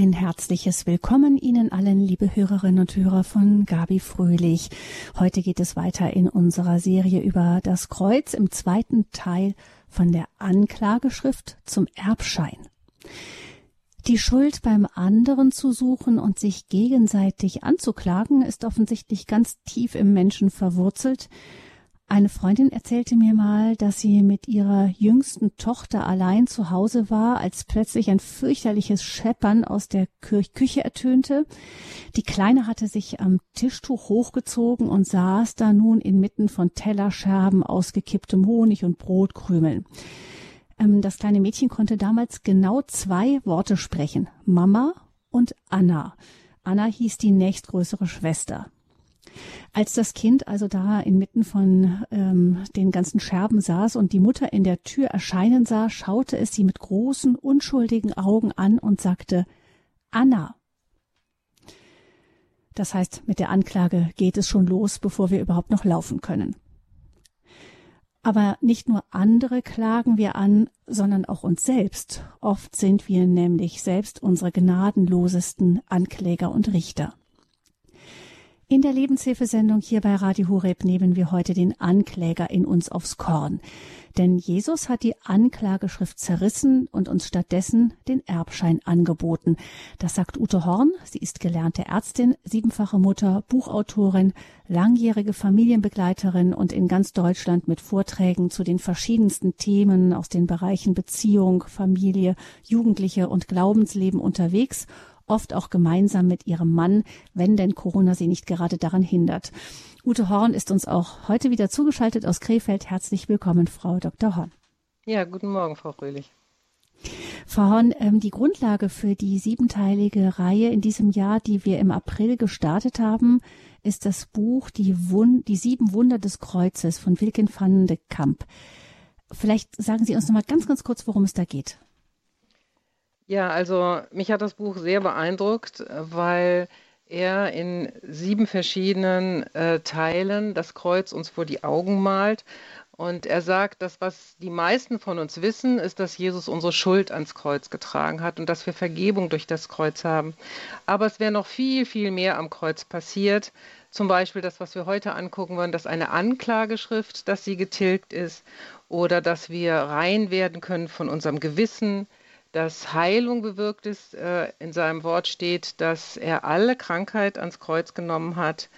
Ein herzliches Willkommen Ihnen allen, liebe Hörerinnen und Hörer von Gabi Fröhlich. Heute geht es weiter in unserer Serie über das Kreuz im zweiten Teil von der Anklageschrift zum Erbschein. Die Schuld beim anderen zu suchen und sich gegenseitig anzuklagen, ist offensichtlich ganz tief im Menschen verwurzelt, eine Freundin erzählte mir mal, dass sie mit ihrer jüngsten Tochter allein zu Hause war, als plötzlich ein fürchterliches Scheppern aus der Küche ertönte. Die Kleine hatte sich am Tischtuch hochgezogen und saß da nun inmitten von Tellerscherben, ausgekipptem Honig und Brotkrümeln. Ähm, das kleine Mädchen konnte damals genau zwei Worte sprechen. Mama und Anna. Anna hieß die nächstgrößere Schwester. Als das Kind also da inmitten von ähm, den ganzen Scherben saß und die Mutter in der Tür erscheinen sah, schaute es sie mit großen, unschuldigen Augen an und sagte Anna. Das heißt, mit der Anklage geht es schon los, bevor wir überhaupt noch laufen können. Aber nicht nur andere klagen wir an, sondern auch uns selbst. Oft sind wir nämlich selbst unsere gnadenlosesten Ankläger und Richter. In der Lebenshilfesendung hier bei Radio Horeb nehmen wir heute den Ankläger in uns aufs Korn. Denn Jesus hat die Anklageschrift zerrissen und uns stattdessen den Erbschein angeboten. Das sagt Ute Horn. Sie ist gelernte Ärztin, siebenfache Mutter, Buchautorin, langjährige Familienbegleiterin und in ganz Deutschland mit Vorträgen zu den verschiedensten Themen aus den Bereichen Beziehung, Familie, Jugendliche und Glaubensleben unterwegs oft auch gemeinsam mit ihrem Mann, wenn denn Corona sie nicht gerade daran hindert. Ute Horn ist uns auch heute wieder zugeschaltet aus Krefeld. Herzlich willkommen, Frau Dr. Horn. Ja, guten Morgen, Frau Fröhlich. Frau Horn, ähm, die Grundlage für die siebenteilige Reihe in diesem Jahr, die wir im April gestartet haben, ist das Buch Die, Wund die sieben Wunder des Kreuzes von Wilken van de Kamp. Vielleicht sagen Sie uns noch mal ganz, ganz kurz, worum es da geht. Ja, also mich hat das Buch sehr beeindruckt, weil er in sieben verschiedenen äh, Teilen das Kreuz uns vor die Augen malt. Und er sagt, dass was die meisten von uns wissen, ist, dass Jesus unsere Schuld ans Kreuz getragen hat und dass wir Vergebung durch das Kreuz haben. Aber es wäre noch viel, viel mehr am Kreuz passiert. Zum Beispiel das, was wir heute angucken wollen, dass eine Anklageschrift, dass sie getilgt ist oder dass wir rein werden können von unserem Gewissen, dass Heilung bewirkt ist. Äh, in seinem Wort steht, dass er alle Krankheit ans Kreuz genommen hat.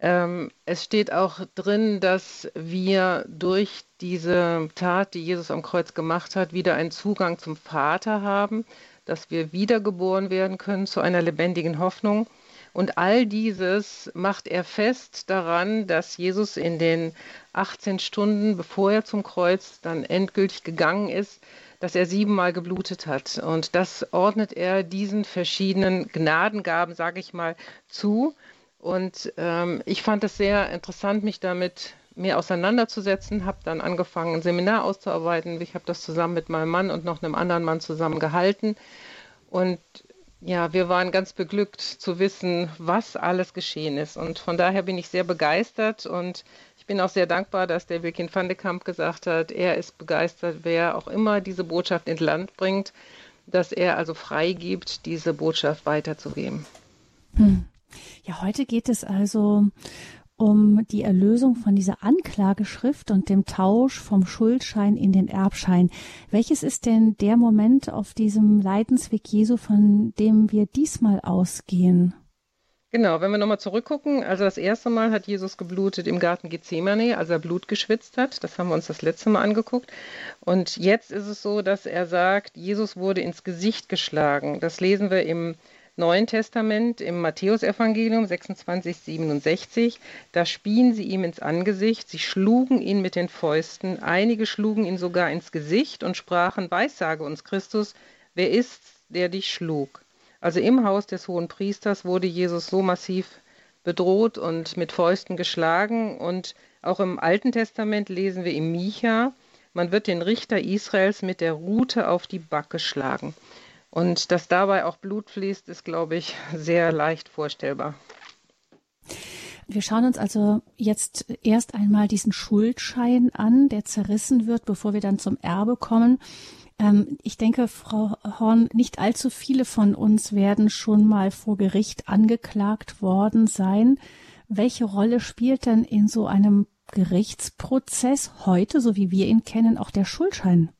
Ähm, es steht auch drin, dass wir durch diese Tat, die Jesus am Kreuz gemacht hat, wieder einen Zugang zum Vater haben, dass wir wiedergeboren werden können zu einer lebendigen Hoffnung. Und all dieses macht er fest daran, dass Jesus in den 18 Stunden, bevor er zum Kreuz dann endgültig gegangen ist, dass er siebenmal geblutet hat. Und das ordnet er diesen verschiedenen Gnadengaben, sage ich mal, zu. Und ähm, ich fand es sehr interessant, mich damit mehr auseinanderzusetzen, habe dann angefangen, ein Seminar auszuarbeiten. Ich habe das zusammen mit meinem Mann und noch einem anderen Mann zusammen gehalten. Und ja, wir waren ganz beglückt zu wissen, was alles geschehen ist. Und von daher bin ich sehr begeistert und bin auch sehr dankbar, dass der Wilkin van de Kamp gesagt hat, er ist begeistert, wer auch immer diese Botschaft ins Land bringt, dass er also freigibt, diese Botschaft weiterzugeben. Hm. Ja, heute geht es also um die Erlösung von dieser Anklageschrift und dem Tausch vom Schuldschein in den Erbschein. Welches ist denn der Moment auf diesem Leidensweg Jesu, von dem wir diesmal ausgehen? Genau, wenn wir nochmal zurückgucken, also das erste Mal hat Jesus geblutet im Garten Gethsemane, als er Blut geschwitzt hat. Das haben wir uns das letzte Mal angeguckt. Und jetzt ist es so, dass er sagt, Jesus wurde ins Gesicht geschlagen. Das lesen wir im Neuen Testament, im Matthäusevangelium 26, 67. Da spien sie ihm ins Angesicht, sie schlugen ihn mit den Fäusten, einige schlugen ihn sogar ins Gesicht und sprachen, Weissage uns Christus, wer ist's, der dich schlug? Also im Haus des hohen Priesters wurde Jesus so massiv bedroht und mit Fäusten geschlagen. Und auch im Alten Testament lesen wir im Micha, man wird den Richter Israels mit der Rute auf die Backe schlagen. Und dass dabei auch Blut fließt, ist, glaube ich, sehr leicht vorstellbar. Wir schauen uns also jetzt erst einmal diesen Schuldschein an, der zerrissen wird, bevor wir dann zum Erbe kommen. Ähm, ich denke, Frau Horn, nicht allzu viele von uns werden schon mal vor Gericht angeklagt worden sein. Welche Rolle spielt denn in so einem Gerichtsprozess heute, so wie wir ihn kennen, auch der Schuldschein?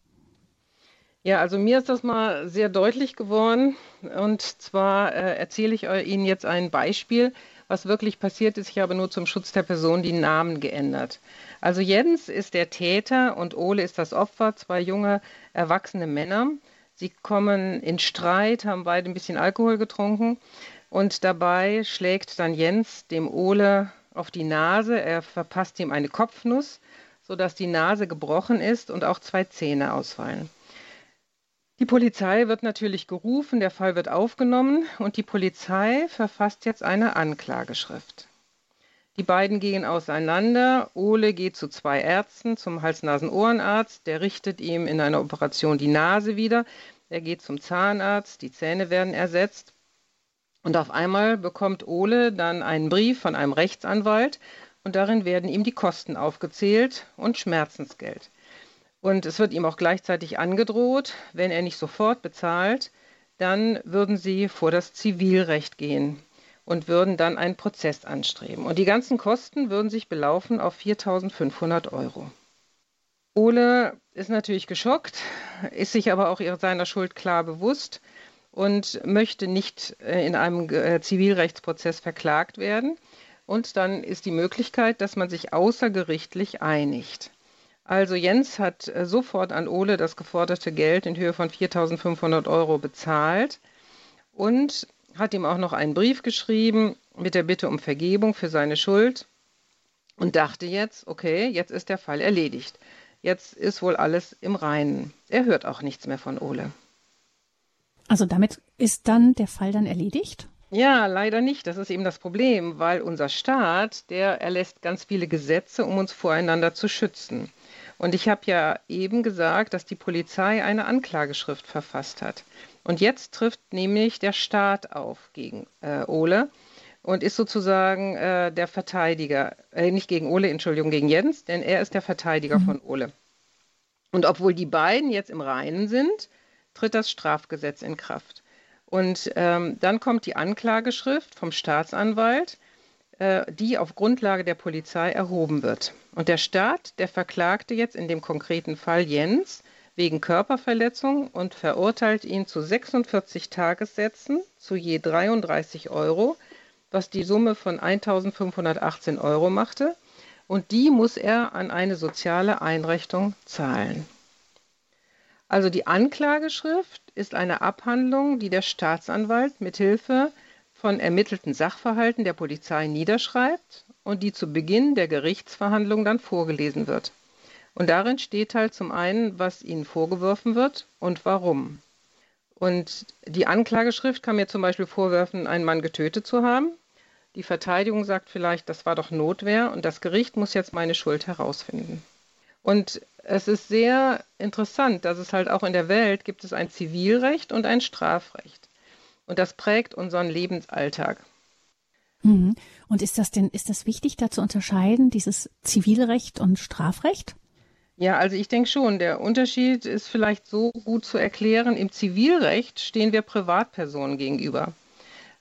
Ja, also mir ist das mal sehr deutlich geworden. Und zwar äh, erzähle ich Ihnen jetzt ein Beispiel, was wirklich passiert ist. Ich habe nur zum Schutz der Person die Namen geändert. Also Jens ist der Täter und Ole ist das Opfer, zwei junge, erwachsene Männer. Sie kommen in Streit, haben beide ein bisschen Alkohol getrunken und dabei schlägt dann Jens dem Ole auf die Nase. Er verpasst ihm eine Kopfnuss, sodass die Nase gebrochen ist und auch zwei Zähne ausfallen. Die Polizei wird natürlich gerufen, der Fall wird aufgenommen und die Polizei verfasst jetzt eine Anklageschrift. Die beiden gehen auseinander. Ole geht zu zwei Ärzten, zum Hals-Nasen-Ohrenarzt. Der richtet ihm in einer Operation die Nase wieder. Er geht zum Zahnarzt, die Zähne werden ersetzt. Und auf einmal bekommt Ole dann einen Brief von einem Rechtsanwalt und darin werden ihm die Kosten aufgezählt und Schmerzensgeld. Und es wird ihm auch gleichzeitig angedroht, wenn er nicht sofort bezahlt, dann würden sie vor das Zivilrecht gehen und würden dann einen Prozess anstreben. Und die ganzen Kosten würden sich belaufen auf 4.500 Euro. Ole ist natürlich geschockt, ist sich aber auch seiner Schuld klar bewusst und möchte nicht äh, in einem äh, Zivilrechtsprozess verklagt werden. Und dann ist die Möglichkeit, dass man sich außergerichtlich einigt. Also Jens hat äh, sofort an Ole das geforderte Geld in Höhe von 4.500 Euro bezahlt und hat ihm auch noch einen Brief geschrieben mit der Bitte um Vergebung für seine Schuld und dachte jetzt, okay, jetzt ist der Fall erledigt. Jetzt ist wohl alles im Reinen. Er hört auch nichts mehr von Ole. Also damit ist dann der Fall dann erledigt? Ja, leider nicht. Das ist eben das Problem, weil unser Staat, der erlässt ganz viele Gesetze, um uns voreinander zu schützen. Und ich habe ja eben gesagt, dass die Polizei eine Anklageschrift verfasst hat. Und jetzt trifft nämlich der Staat auf gegen äh, Ole und ist sozusagen äh, der Verteidiger, äh, nicht gegen Ole, Entschuldigung, gegen Jens, denn er ist der Verteidiger mhm. von Ole. Und obwohl die beiden jetzt im Reinen sind, tritt das Strafgesetz in Kraft. Und ähm, dann kommt die Anklageschrift vom Staatsanwalt äh, die auf Grundlage der Polizei erhoben wird. Und der Staat, der verklagte jetzt in dem konkreten Fall Jens wegen Körperverletzung und verurteilt ihn zu 46 Tagessätzen zu je 33 Euro, was die Summe von 1518 Euro machte. Und die muss er an eine soziale Einrichtung zahlen. Also die Anklageschrift ist eine Abhandlung, die der Staatsanwalt mithilfe von ermittelten Sachverhalten der Polizei niederschreibt und die zu Beginn der Gerichtsverhandlung dann vorgelesen wird. Und darin steht halt zum einen, was ihnen vorgeworfen wird und warum. Und die Anklageschrift kann mir zum Beispiel vorwerfen, einen Mann getötet zu haben. Die Verteidigung sagt vielleicht, das war doch Notwehr und das Gericht muss jetzt meine Schuld herausfinden. Und es ist sehr interessant, dass es halt auch in der Welt gibt es ein Zivilrecht und ein Strafrecht. Und das prägt unseren Lebensalltag. Mhm. Und ist das denn, ist das wichtig, da zu unterscheiden, dieses Zivilrecht und Strafrecht? Ja, also ich denke schon, der Unterschied ist vielleicht so gut zu erklären. Im Zivilrecht stehen wir Privatpersonen gegenüber.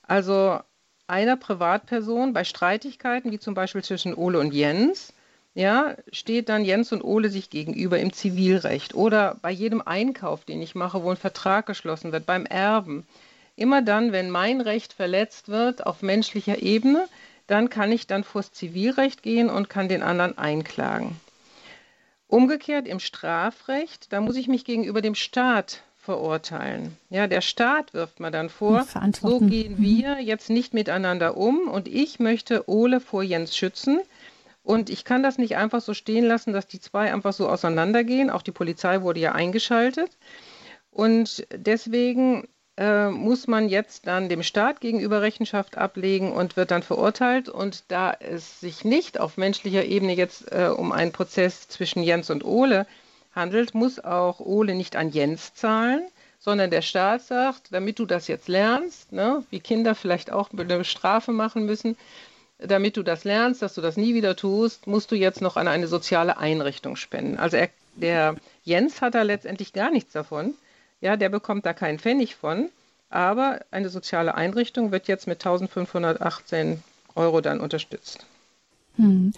Also einer Privatperson bei Streitigkeiten, wie zum Beispiel zwischen Ole und Jens, ja, steht dann Jens und Ole sich gegenüber im Zivilrecht oder bei jedem Einkauf, den ich mache, wo ein Vertrag geschlossen wird, beim Erben. Immer dann, wenn mein Recht verletzt wird auf menschlicher Ebene, dann kann ich dann vors Zivilrecht gehen und kann den anderen einklagen. Umgekehrt im Strafrecht, da muss ich mich gegenüber dem Staat verurteilen. Ja, der Staat wirft mir dann vor, so gehen mhm. wir jetzt nicht miteinander um und ich möchte Ole vor Jens schützen. Und ich kann das nicht einfach so stehen lassen, dass die zwei einfach so auseinandergehen. Auch die Polizei wurde ja eingeschaltet. Und deswegen äh, muss man jetzt dann dem Staat gegenüber Rechenschaft ablegen und wird dann verurteilt. Und da es sich nicht auf menschlicher Ebene jetzt äh, um einen Prozess zwischen Jens und Ole handelt, muss auch Ole nicht an Jens zahlen, sondern der Staat sagt, damit du das jetzt lernst, ne, wie Kinder vielleicht auch eine Strafe machen müssen, damit du das lernst, dass du das nie wieder tust, musst du jetzt noch an eine soziale Einrichtung spenden. Also er Der Jens hat da letztendlich gar nichts davon. Ja, der bekommt da keinen Pfennig von. Aber eine soziale Einrichtung wird jetzt mit 1518 Euro dann unterstützt. Hm.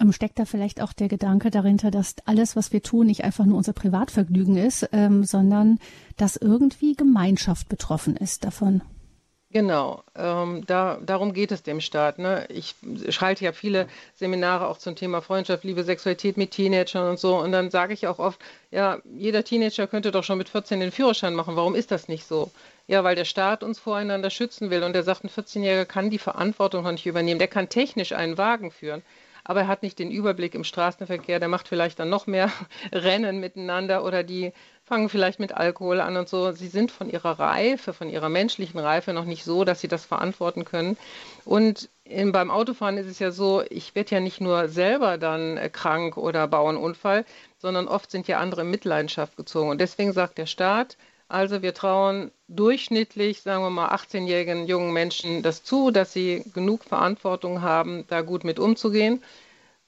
Ähm, steckt da vielleicht auch der Gedanke dahinter, dass alles, was wir tun, nicht einfach nur unser Privatvergnügen ist, ähm, sondern dass irgendwie Gemeinschaft betroffen ist davon? Genau, ähm, da, darum geht es dem Staat. Ne? Ich schalte ja viele Seminare auch zum Thema Freundschaft, Liebe, Sexualität mit Teenagern und so. Und dann sage ich auch oft, ja, jeder Teenager könnte doch schon mit 14 den Führerschein machen. Warum ist das nicht so? Ja, weil der Staat uns voreinander schützen will und der sagt, ein 14-Jähriger kann die Verantwortung noch nicht übernehmen. Der kann technisch einen Wagen führen, aber er hat nicht den Überblick im Straßenverkehr. Der macht vielleicht dann noch mehr Rennen miteinander oder die fangen vielleicht mit Alkohol an und so. Sie sind von ihrer Reife, von ihrer menschlichen Reife noch nicht so, dass sie das verantworten können. Und in, beim Autofahren ist es ja so, ich werde ja nicht nur selber dann äh, krank oder baue Unfall, sondern oft sind ja andere in Mitleidenschaft gezogen. Und deswegen sagt der Staat, also wir trauen durchschnittlich, sagen wir mal, 18-jährigen jungen Menschen das zu, dass sie genug Verantwortung haben, da gut mit umzugehen.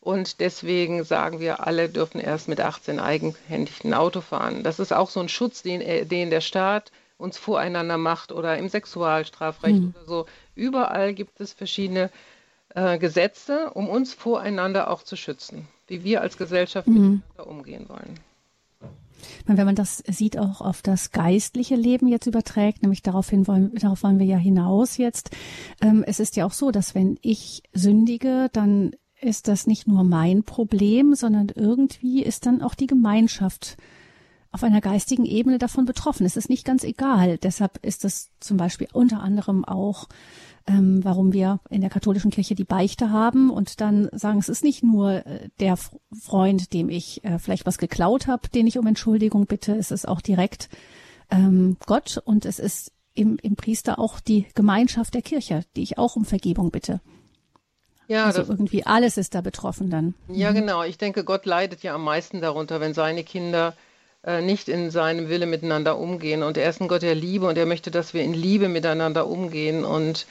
Und deswegen sagen wir, alle dürfen erst mit 18 eigenhändig ein Auto fahren. Das ist auch so ein Schutz, den, äh, den der Staat uns voreinander macht oder im Sexualstrafrecht mhm. oder so. Überall gibt es verschiedene äh, Gesetze, um uns voreinander auch zu schützen, wie wir als Gesellschaft mhm. miteinander umgehen wollen. Wenn man das sieht, auch auf das geistliche Leben jetzt überträgt, nämlich daraufhin wollen, darauf wollen wir ja hinaus jetzt. Ähm, es ist ja auch so, dass wenn ich sündige, dann ist das nicht nur mein Problem, sondern irgendwie ist dann auch die Gemeinschaft auf einer geistigen Ebene davon betroffen. Es ist nicht ganz egal. Deshalb ist es zum Beispiel unter anderem auch, ähm, warum wir in der katholischen Kirche die Beichte haben und dann sagen, es ist nicht nur äh, der Freund, dem ich äh, vielleicht was geklaut habe, den ich um Entschuldigung bitte. Es ist auch direkt ähm, Gott und es ist im, im Priester auch die Gemeinschaft der Kirche, die ich auch um Vergebung bitte. Ja, also irgendwie alles ist da betroffen dann. Ja, mhm. genau. Ich denke, Gott leidet ja am meisten darunter, wenn seine Kinder äh, nicht in seinem Wille miteinander umgehen. Und er ist ein Gott der Liebe und er möchte, dass wir in Liebe miteinander umgehen. Und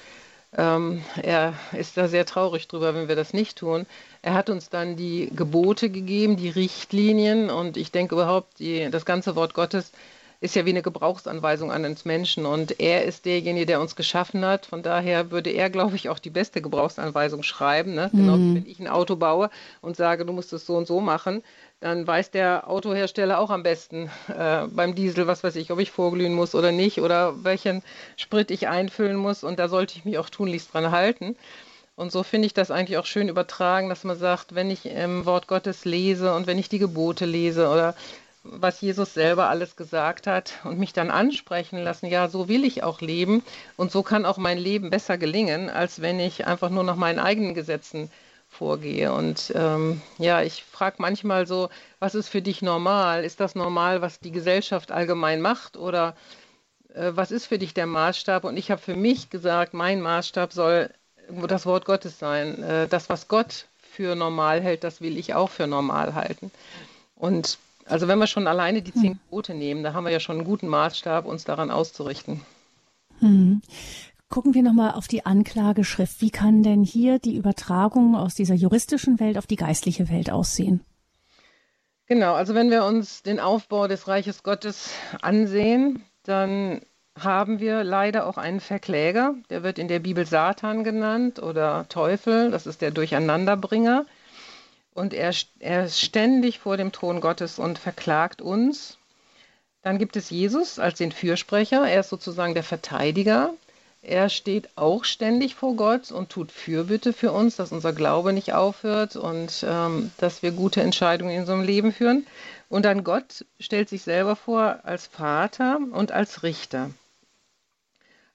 ähm, er ist da sehr traurig drüber, wenn wir das nicht tun. Er hat uns dann die Gebote gegeben, die Richtlinien und ich denke überhaupt, die, das ganze Wort Gottes ist ja wie eine Gebrauchsanweisung an uns Menschen und er ist derjenige, der uns geschaffen hat. Von daher würde er, glaube ich, auch die beste Gebrauchsanweisung schreiben. Ne? Genau, mhm. wenn ich ein Auto baue und sage, du musst es so und so machen, dann weiß der Autohersteller auch am besten äh, beim Diesel, was weiß ich, ob ich vorglühen muss oder nicht oder welchen Sprit ich einfüllen muss und da sollte ich mich auch tunlichst dran halten. Und so finde ich das eigentlich auch schön übertragen, dass man sagt, wenn ich im Wort Gottes lese und wenn ich die Gebote lese oder was Jesus selber alles gesagt hat und mich dann ansprechen lassen, ja, so will ich auch leben und so kann auch mein Leben besser gelingen, als wenn ich einfach nur nach meinen eigenen Gesetzen vorgehe. Und ähm, ja, ich frage manchmal so, was ist für dich normal? Ist das normal, was die Gesellschaft allgemein macht oder äh, was ist für dich der Maßstab? Und ich habe für mich gesagt, mein Maßstab soll das Wort Gottes sein. Äh, das, was Gott für normal hält, das will ich auch für normal halten. Und also wenn wir schon alleine die zehn hm. Quote nehmen, da haben wir ja schon einen guten Maßstab, uns daran auszurichten. Hm. Gucken wir nochmal auf die Anklageschrift. Wie kann denn hier die Übertragung aus dieser juristischen Welt auf die geistliche Welt aussehen? Genau, also wenn wir uns den Aufbau des Reiches Gottes ansehen, dann haben wir leider auch einen Verkläger, der wird in der Bibel Satan genannt oder Teufel, das ist der Durcheinanderbringer. Und er, er ist ständig vor dem Thron Gottes und verklagt uns. Dann gibt es Jesus als den Fürsprecher. Er ist sozusagen der Verteidiger. Er steht auch ständig vor Gott und tut Fürbitte für uns, dass unser Glaube nicht aufhört und ähm, dass wir gute Entscheidungen in unserem Leben führen. Und dann Gott stellt sich selber vor als Vater und als Richter.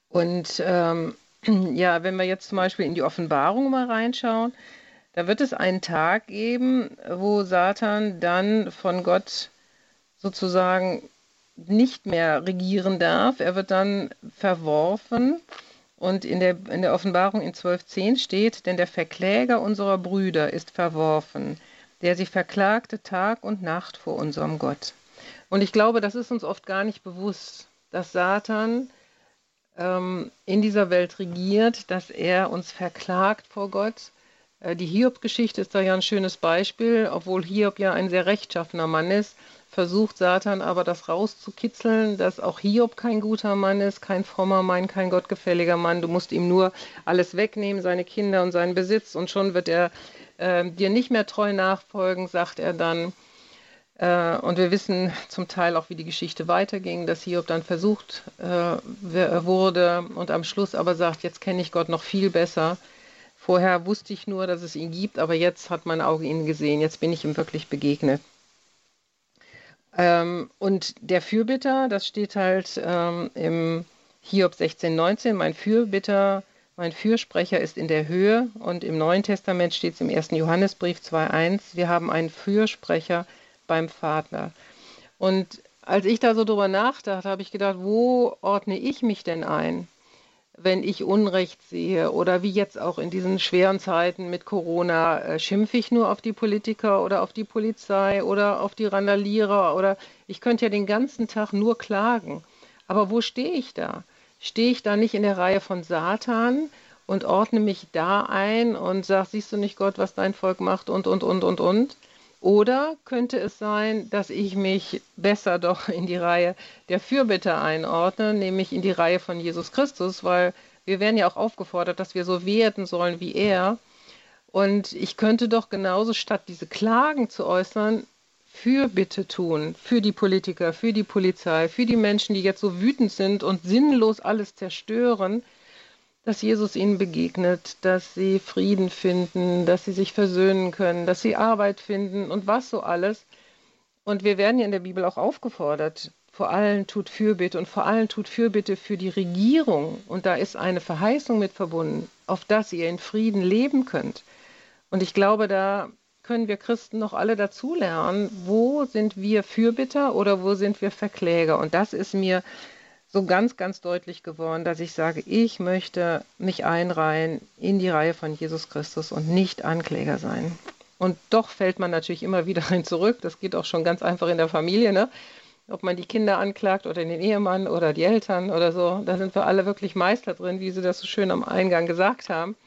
Und ähm, ja, wenn wir jetzt zum Beispiel in die Offenbarung mal reinschauen, da wird es einen Tag geben, wo Satan dann von Gott sozusagen nicht mehr regieren darf. Er wird dann verworfen. Und in der, in der Offenbarung in 12.10 steht, denn der Verkläger unserer Brüder ist verworfen, der sie verklagte Tag und Nacht vor unserem Gott. Und ich glaube, das ist uns oft gar nicht bewusst, dass Satan ähm, in dieser Welt regiert, dass er uns verklagt vor Gott die Hiob-Geschichte ist da ja ein schönes Beispiel, obwohl Hiob ja ein sehr rechtschaffener Mann ist, versucht Satan aber das rauszukitzeln, dass auch Hiob kein guter Mann ist, kein frommer Mann, kein gottgefälliger Mann. Du musst ihm nur alles wegnehmen, seine Kinder und seinen Besitz, und schon wird er äh, dir nicht mehr treu nachfolgen, sagt er dann. Äh, und wir wissen zum Teil auch, wie die Geschichte weiterging, dass Hiob dann versucht äh, wurde und am Schluss aber sagt, jetzt kenne ich Gott noch viel besser. Vorher wusste ich nur, dass es ihn gibt, aber jetzt hat mein Auge ihn gesehen, jetzt bin ich ihm wirklich begegnet. Ähm, und der Fürbitter, das steht halt ähm, im Hiob 16, 19, mein Fürbitter, mein Fürsprecher ist in der Höhe und im Neuen Testament steht es im 1. Johannesbrief 2.1, wir haben einen Fürsprecher, beim Vater. Und als ich da so drüber nachdachte, habe ich gedacht, wo ordne ich mich denn ein, wenn ich Unrecht sehe oder wie jetzt auch in diesen schweren Zeiten mit Corona, äh, schimpfe ich nur auf die Politiker oder auf die Polizei oder auf die Randalierer oder ich könnte ja den ganzen Tag nur klagen. Aber wo stehe ich da? Stehe ich da nicht in der Reihe von Satan und ordne mich da ein und sage, siehst du nicht Gott, was dein Volk macht und, und, und, und, und? Oder könnte es sein, dass ich mich besser doch in die Reihe der Fürbitter einordne, nämlich in die Reihe von Jesus Christus, weil wir werden ja auch aufgefordert, dass wir so werden sollen wie er. Und ich könnte doch genauso statt diese Klagen zu äußern, Fürbitte tun für die Politiker, für die Polizei, für die Menschen, die jetzt so wütend sind und sinnlos alles zerstören, dass Jesus ihnen begegnet, dass sie Frieden finden, dass sie sich versöhnen können, dass sie Arbeit finden und was so alles. Und wir werden ja in der Bibel auch aufgefordert, vor allem tut Fürbitte und vor allem tut Fürbitte für die Regierung. Und da ist eine Verheißung mit verbunden, auf dass ihr in Frieden leben könnt. Und ich glaube, da können wir Christen noch alle dazulernen, wo sind wir Fürbitter oder wo sind wir Verkläger. Und das ist mir so ganz, ganz deutlich geworden, dass ich sage, ich möchte mich einreihen in die Reihe von Jesus Christus und nicht Ankläger sein. Und doch fällt man natürlich immer wieder rein zurück. Das geht auch schon ganz einfach in der Familie, ne? Ob man die Kinder anklagt oder den Ehemann oder die Eltern oder so. Da sind wir alle wirklich Meister drin, wie Sie das so schön am Eingang gesagt haben.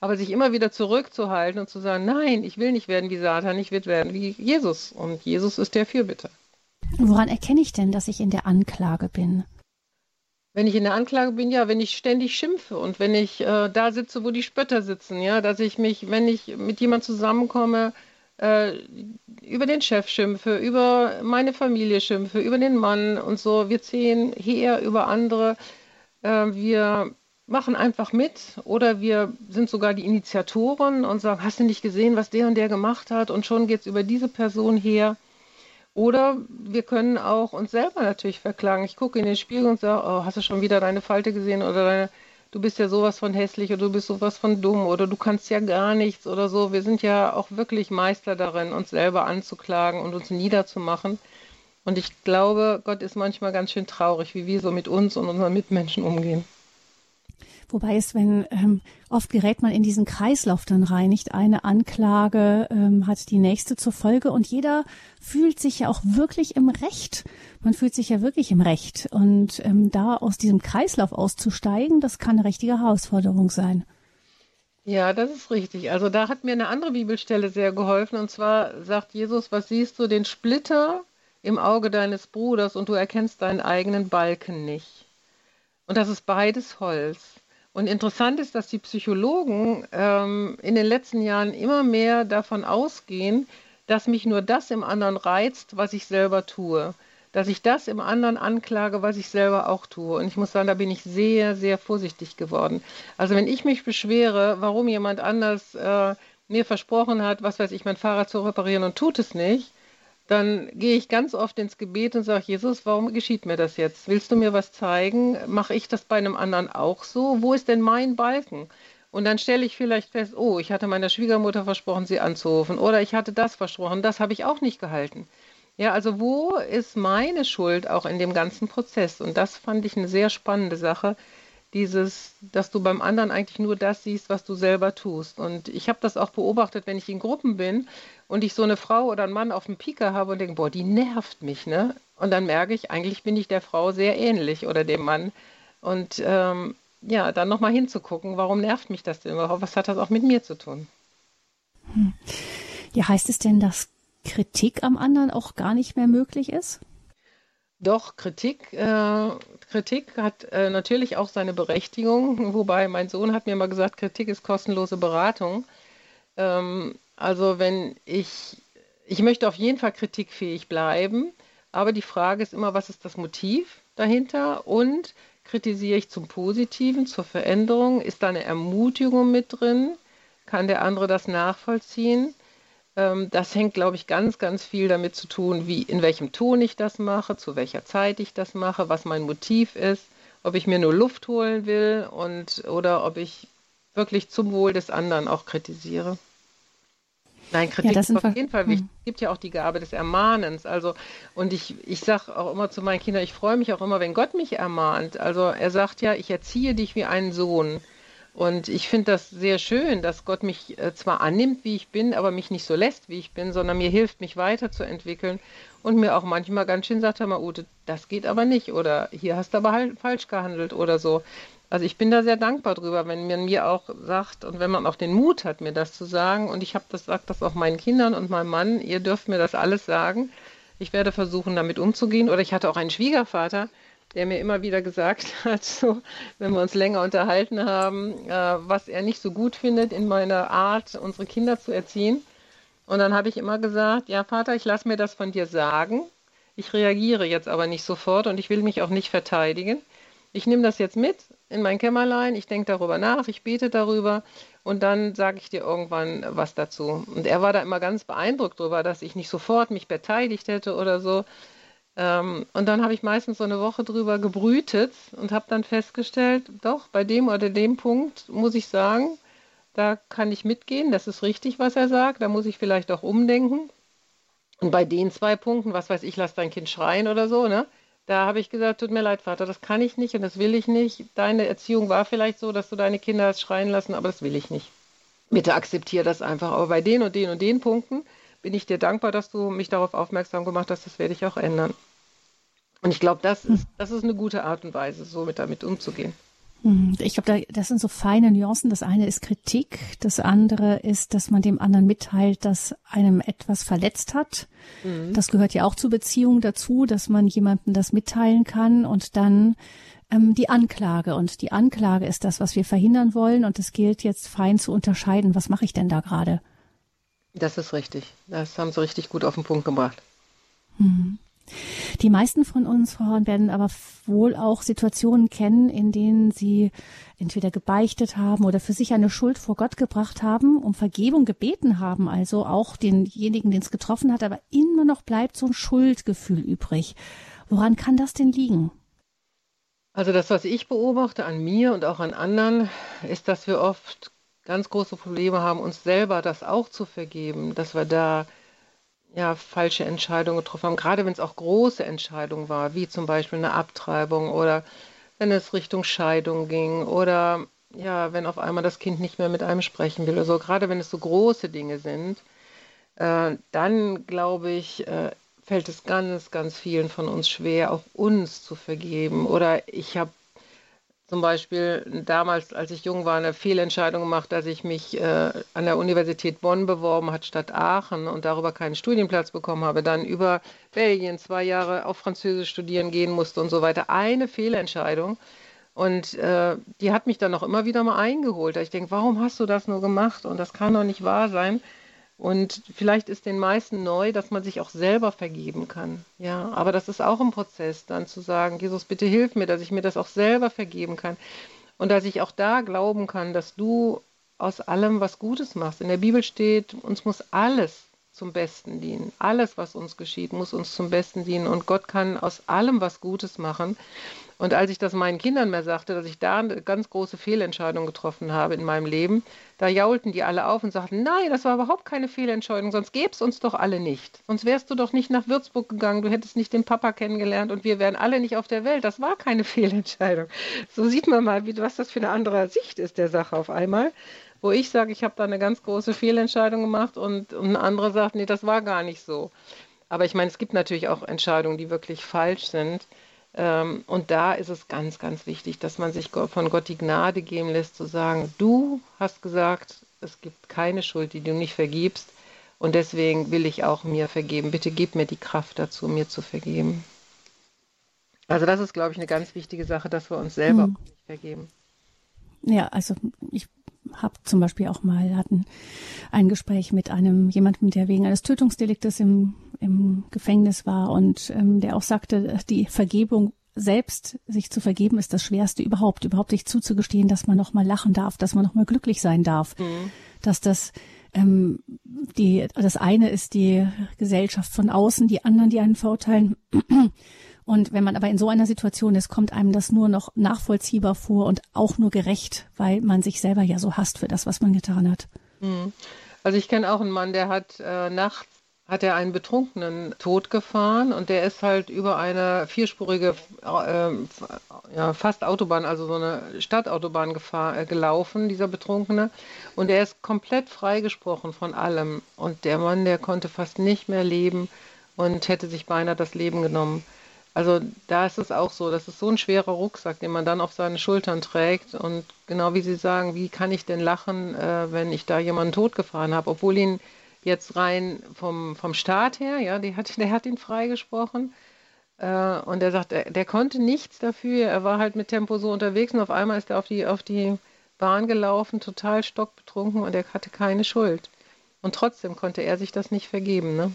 Aber sich immer wieder zurückzuhalten und zu sagen, nein, ich will nicht werden wie Satan, ich will werden wie Jesus. Und Jesus ist der Fürbitter. Woran erkenne ich denn, dass ich in der Anklage bin? Wenn ich in der Anklage bin, ja, wenn ich ständig schimpfe und wenn ich äh, da sitze, wo die Spötter sitzen, ja, dass ich mich, wenn ich mit jemand zusammenkomme, äh, über den Chef schimpfe, über meine Familie schimpfe, über den Mann und so. Wir ziehen her über andere. Äh, wir machen einfach mit oder wir sind sogar die Initiatoren und sagen, hast du nicht gesehen, was der und der gemacht hat? Und schon geht es über diese Person her. Oder wir können auch uns selber natürlich verklagen. Ich gucke in den Spiegel und sage, oh, hast du schon wieder deine Falte gesehen oder deine, du bist ja sowas von hässlich oder du bist sowas von dumm oder du kannst ja gar nichts oder so. Wir sind ja auch wirklich Meister darin, uns selber anzuklagen und uns niederzumachen. Und ich glaube, Gott ist manchmal ganz schön traurig, wie wir so mit uns und unseren Mitmenschen umgehen. Wobei es, wenn ähm, oft gerät man in diesen Kreislauf dann rein, nicht eine Anklage ähm, hat die nächste zur Folge und jeder fühlt sich ja auch wirklich im Recht. Man fühlt sich ja wirklich im Recht und ähm, da aus diesem Kreislauf auszusteigen, das kann eine richtige Herausforderung sein. Ja, das ist richtig. Also da hat mir eine andere Bibelstelle sehr geholfen und zwar sagt Jesus, was siehst du den Splitter im Auge deines Bruders und du erkennst deinen eigenen Balken nicht. Und das ist beides Holz. Und interessant ist, dass die Psychologen ähm, in den letzten Jahren immer mehr davon ausgehen, dass mich nur das im anderen reizt, was ich selber tue. Dass ich das im anderen anklage, was ich selber auch tue. Und ich muss sagen, da bin ich sehr, sehr vorsichtig geworden. Also wenn ich mich beschwere, warum jemand anders äh, mir versprochen hat, was weiß ich, mein Fahrrad zu reparieren und tut es nicht, dann gehe ich ganz oft ins Gebet und sage, Jesus, warum geschieht mir das jetzt? Willst du mir was zeigen? Mache ich das bei einem anderen auch so? Wo ist denn mein Balken? Und dann stelle ich vielleicht fest, oh, ich hatte meiner Schwiegermutter versprochen, sie anzurufen. Oder ich hatte das versprochen, das habe ich auch nicht gehalten. Ja, also wo ist meine Schuld auch in dem ganzen Prozess? Und das fand ich eine sehr spannende Sache, dieses, dass du beim anderen eigentlich nur das siehst, was du selber tust. Und ich habe das auch beobachtet, wenn ich in Gruppen bin und ich so eine Frau oder einen Mann auf dem Pika habe und denke, boah, die nervt mich, ne? Und dann merke ich, eigentlich bin ich der Frau sehr ähnlich oder dem Mann. Und ähm, ja, dann nochmal hinzugucken, warum nervt mich das denn überhaupt? Was hat das auch mit mir zu tun? Hm. Ja, heißt es denn, dass Kritik am anderen auch gar nicht mehr möglich ist? Doch, Kritik, äh, Kritik hat äh, natürlich auch seine Berechtigung, wobei mein Sohn hat mir mal gesagt, Kritik ist kostenlose Beratung. Ähm, also wenn ich, ich möchte auf jeden Fall kritikfähig bleiben, aber die Frage ist immer, was ist das Motiv dahinter und kritisiere ich zum Positiven, zur Veränderung, ist da eine Ermutigung mit drin, kann der andere das nachvollziehen? Ähm, das hängt, glaube ich, ganz, ganz viel damit zu tun, wie in welchem Ton ich das mache, zu welcher Zeit ich das mache, was mein Motiv ist, ob ich mir nur Luft holen will und oder ob ich wirklich zum Wohl des anderen auch kritisiere. Nein, Kritik ja, ist auf jeden Fall wichtig. Hm. Es gibt ja auch die Gabe des Ermahnens. Also, und ich, ich sage auch immer zu meinen Kindern, ich freue mich auch immer, wenn Gott mich ermahnt. Also er sagt ja, ich erziehe dich wie einen Sohn. Und ich finde das sehr schön, dass Gott mich äh, zwar annimmt, wie ich bin, aber mich nicht so lässt, wie ich bin, sondern mir hilft, mich weiterzuentwickeln und mir auch manchmal ganz schön sagt, hör mal, Ute, das geht aber nicht oder hier hast du aber halt falsch gehandelt oder so. Also ich bin da sehr dankbar drüber, wenn man mir auch sagt und wenn man auch den Mut hat, mir das zu sagen. Und ich habe das sagt das auch meinen Kindern und meinem Mann, ihr dürft mir das alles sagen. Ich werde versuchen, damit umzugehen. Oder ich hatte auch einen Schwiegervater, der mir immer wieder gesagt hat, so, wenn wir uns länger unterhalten haben, äh, was er nicht so gut findet in meiner Art, unsere Kinder zu erziehen. Und dann habe ich immer gesagt, ja Vater, ich lasse mir das von dir sagen. Ich reagiere jetzt aber nicht sofort und ich will mich auch nicht verteidigen. Ich nehme das jetzt mit in mein Kämmerlein, ich denke darüber nach, ich bete darüber und dann sage ich dir irgendwann was dazu. Und er war da immer ganz beeindruckt darüber, dass ich nicht sofort mich verteidigt hätte oder so, ähm, und dann habe ich meistens so eine Woche drüber gebrütet und habe dann festgestellt, doch, bei dem oder dem Punkt muss ich sagen, da kann ich mitgehen, das ist richtig, was er sagt, da muss ich vielleicht auch umdenken. Und bei den zwei Punkten, was weiß ich, lass dein Kind schreien oder so, ne? Da habe ich gesagt, tut mir leid, Vater, das kann ich nicht und das will ich nicht. Deine Erziehung war vielleicht so, dass du deine Kinder hast schreien lassen, aber das will ich nicht. Bitte akzeptiere das einfach. Aber bei den und den und den Punkten bin ich dir dankbar, dass du mich darauf aufmerksam gemacht hast. Das werde ich auch ändern. Und ich glaube, das ist, das ist eine gute Art und Weise, so mit damit umzugehen. Hm, ich glaube, da, das sind so feine Nuancen. Das eine ist Kritik, das andere ist, dass man dem anderen mitteilt, dass einem etwas verletzt hat. Mhm. Das gehört ja auch zur Beziehung dazu, dass man jemandem das mitteilen kann und dann ähm, die Anklage. Und die Anklage ist das, was wir verhindern wollen. Und es gilt jetzt fein zu unterscheiden. Was mache ich denn da gerade? Das ist richtig. Das haben Sie richtig gut auf den Punkt gebracht. Mhm. Die meisten von uns Frauen werden aber wohl auch Situationen kennen, in denen sie entweder gebeichtet haben oder für sich eine Schuld vor Gott gebracht haben, um Vergebung gebeten haben, also auch denjenigen, den es getroffen hat, aber immer noch bleibt so ein Schuldgefühl übrig. Woran kann das denn liegen? Also das, was ich beobachte an mir und auch an anderen, ist, dass wir oft ganz große Probleme haben, uns selber das auch zu vergeben, dass wir da ja, falsche Entscheidungen getroffen haben, gerade wenn es auch große Entscheidungen war, wie zum Beispiel eine Abtreibung oder wenn es Richtung Scheidung ging oder ja, wenn auf einmal das Kind nicht mehr mit einem sprechen will oder so, gerade wenn es so große Dinge sind, äh, dann glaube ich, äh, fällt es ganz, ganz vielen von uns schwer, auch uns zu vergeben. Oder ich habe zum Beispiel damals, als ich jung war, eine Fehlentscheidung gemacht, dass ich mich äh, an der Universität Bonn beworben hat statt Aachen und darüber keinen Studienplatz bekommen habe, dann über Belgien zwei Jahre auf Französisch studieren gehen musste und so weiter. Eine Fehlentscheidung. Und äh, die hat mich dann auch immer wieder mal eingeholt. Ich denke, warum hast du das nur gemacht? Und das kann doch nicht wahr sein. Und vielleicht ist den meisten neu, dass man sich auch selber vergeben kann. Ja, aber das ist auch ein Prozess, dann zu sagen, Jesus, bitte hilf mir, dass ich mir das auch selber vergeben kann. Und dass ich auch da glauben kann, dass du aus allem was Gutes machst. In der Bibel steht, uns muss alles zum Besten dienen. Alles, was uns geschieht, muss uns zum Besten dienen. Und Gott kann aus allem was Gutes machen. Und als ich das meinen Kindern mehr sagte, dass ich da eine ganz große Fehlentscheidung getroffen habe in meinem Leben, da jaulten die alle auf und sagten, nein, das war überhaupt keine Fehlentscheidung, sonst gäbe es uns doch alle nicht. Sonst wärst du doch nicht nach Würzburg gegangen, du hättest nicht den Papa kennengelernt und wir wären alle nicht auf der Welt. Das war keine Fehlentscheidung. So sieht man mal, wie, was das für eine andere Sicht ist der Sache auf einmal. Wo ich sage, ich habe da eine ganz große Fehlentscheidung gemacht und, und ein anderer sagt, nee, das war gar nicht so. Aber ich meine, es gibt natürlich auch Entscheidungen, die wirklich falsch sind. Ähm, und da ist es ganz, ganz wichtig, dass man sich von Gott die Gnade geben lässt, zu sagen, du hast gesagt, es gibt keine Schuld, die du nicht vergibst. Und deswegen will ich auch mir vergeben. Bitte gib mir die Kraft dazu, mir zu vergeben. Also das ist, glaube ich, eine ganz wichtige Sache, dass wir uns selber hm. nicht vergeben. Ja, also ich habe zum Beispiel auch mal hatten ein Gespräch mit einem jemandem, der wegen eines Tötungsdeliktes im, im Gefängnis war und ähm, der auch sagte, die Vergebung selbst sich zu vergeben ist das Schwerste überhaupt, überhaupt sich zuzugestehen, dass man noch mal lachen darf, dass man noch mal glücklich sein darf, mhm. dass das ähm, die das eine ist die Gesellschaft von außen, die anderen, die einen verurteilen. Und wenn man aber in so einer Situation ist, kommt einem das nur noch nachvollziehbar vor und auch nur gerecht, weil man sich selber ja so hasst für das, was man getan hat. Mhm. Also ich kenne auch einen Mann, der hat äh, nachts hat er einen Betrunkenen tot gefahren und der ist halt über eine vierspurige, äh, ja, fast Autobahn, also so eine Stadtautobahn gefahr, äh, gelaufen, dieser Betrunkene. Und er ist komplett freigesprochen von allem. Und der Mann, der konnte fast nicht mehr leben und hätte sich beinahe das Leben genommen. Also da ist es auch so, das ist so ein schwerer Rucksack, den man dann auf seinen Schultern trägt. Und genau wie Sie sagen, wie kann ich denn lachen, äh, wenn ich da jemanden totgefahren habe, obwohl ihn jetzt rein vom, vom Staat her, ja, die hat, der hat ihn freigesprochen. Äh, und er sagt, der, der, konnte nichts dafür. Er war halt mit Tempo so unterwegs und auf einmal ist er auf die, auf die Bahn gelaufen, total stockbetrunken und er hatte keine Schuld. Und trotzdem konnte er sich das nicht vergeben. Ne?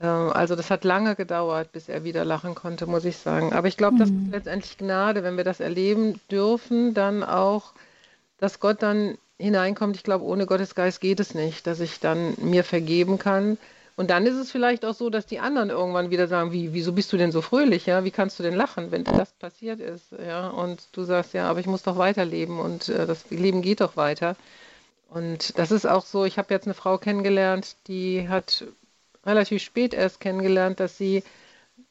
Äh, also das hat lange gedauert, bis er wieder lachen konnte, muss ich sagen. Aber ich glaube, das ist mhm. letztendlich Gnade, wenn wir das erleben dürfen, dann auch, dass Gott dann hineinkommt. Ich glaube, ohne Gottes Geist geht es nicht, dass ich dann mir vergeben kann. Und dann ist es vielleicht auch so, dass die anderen irgendwann wieder sagen, wie, wieso bist du denn so fröhlich, ja? Wie kannst du denn lachen, wenn das passiert ist, ja? Und du sagst, ja, aber ich muss doch weiterleben und äh, das Leben geht doch weiter. Und das ist auch so, ich habe jetzt eine Frau kennengelernt, die hat relativ spät erst kennengelernt, dass sie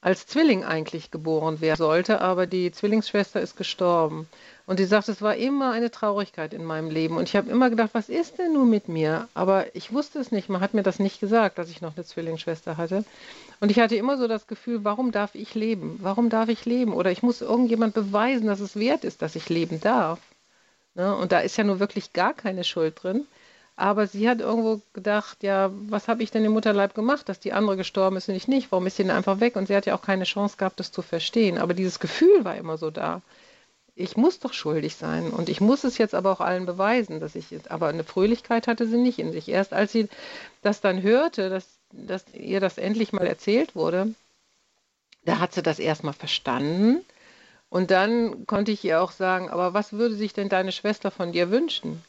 als Zwilling eigentlich geboren werden sollte, aber die Zwillingsschwester ist gestorben. Und sie sagt, es war immer eine Traurigkeit in meinem Leben. Und ich habe immer gedacht, was ist denn nun mit mir? Aber ich wusste es nicht. Man hat mir das nicht gesagt, dass ich noch eine Zwillingsschwester hatte. Und ich hatte immer so das Gefühl, warum darf ich leben? Warum darf ich leben? Oder ich muss irgendjemand beweisen, dass es wert ist, dass ich leben darf. Ne? Und da ist ja nur wirklich gar keine Schuld drin. Aber sie hat irgendwo gedacht, ja, was habe ich denn im Mutterleib gemacht, dass die andere gestorben ist und ich nicht? Warum ist sie denn einfach weg? Und sie hat ja auch keine Chance gehabt, das zu verstehen. Aber dieses Gefühl war immer so da ich muss doch schuldig sein und ich muss es jetzt aber auch allen beweisen, dass ich, aber eine Fröhlichkeit hatte sie nicht in sich. Erst als sie das dann hörte, dass, dass ihr das endlich mal erzählt wurde, da hat sie das erstmal verstanden und dann konnte ich ihr auch sagen, aber was würde sich denn deine Schwester von dir wünschen?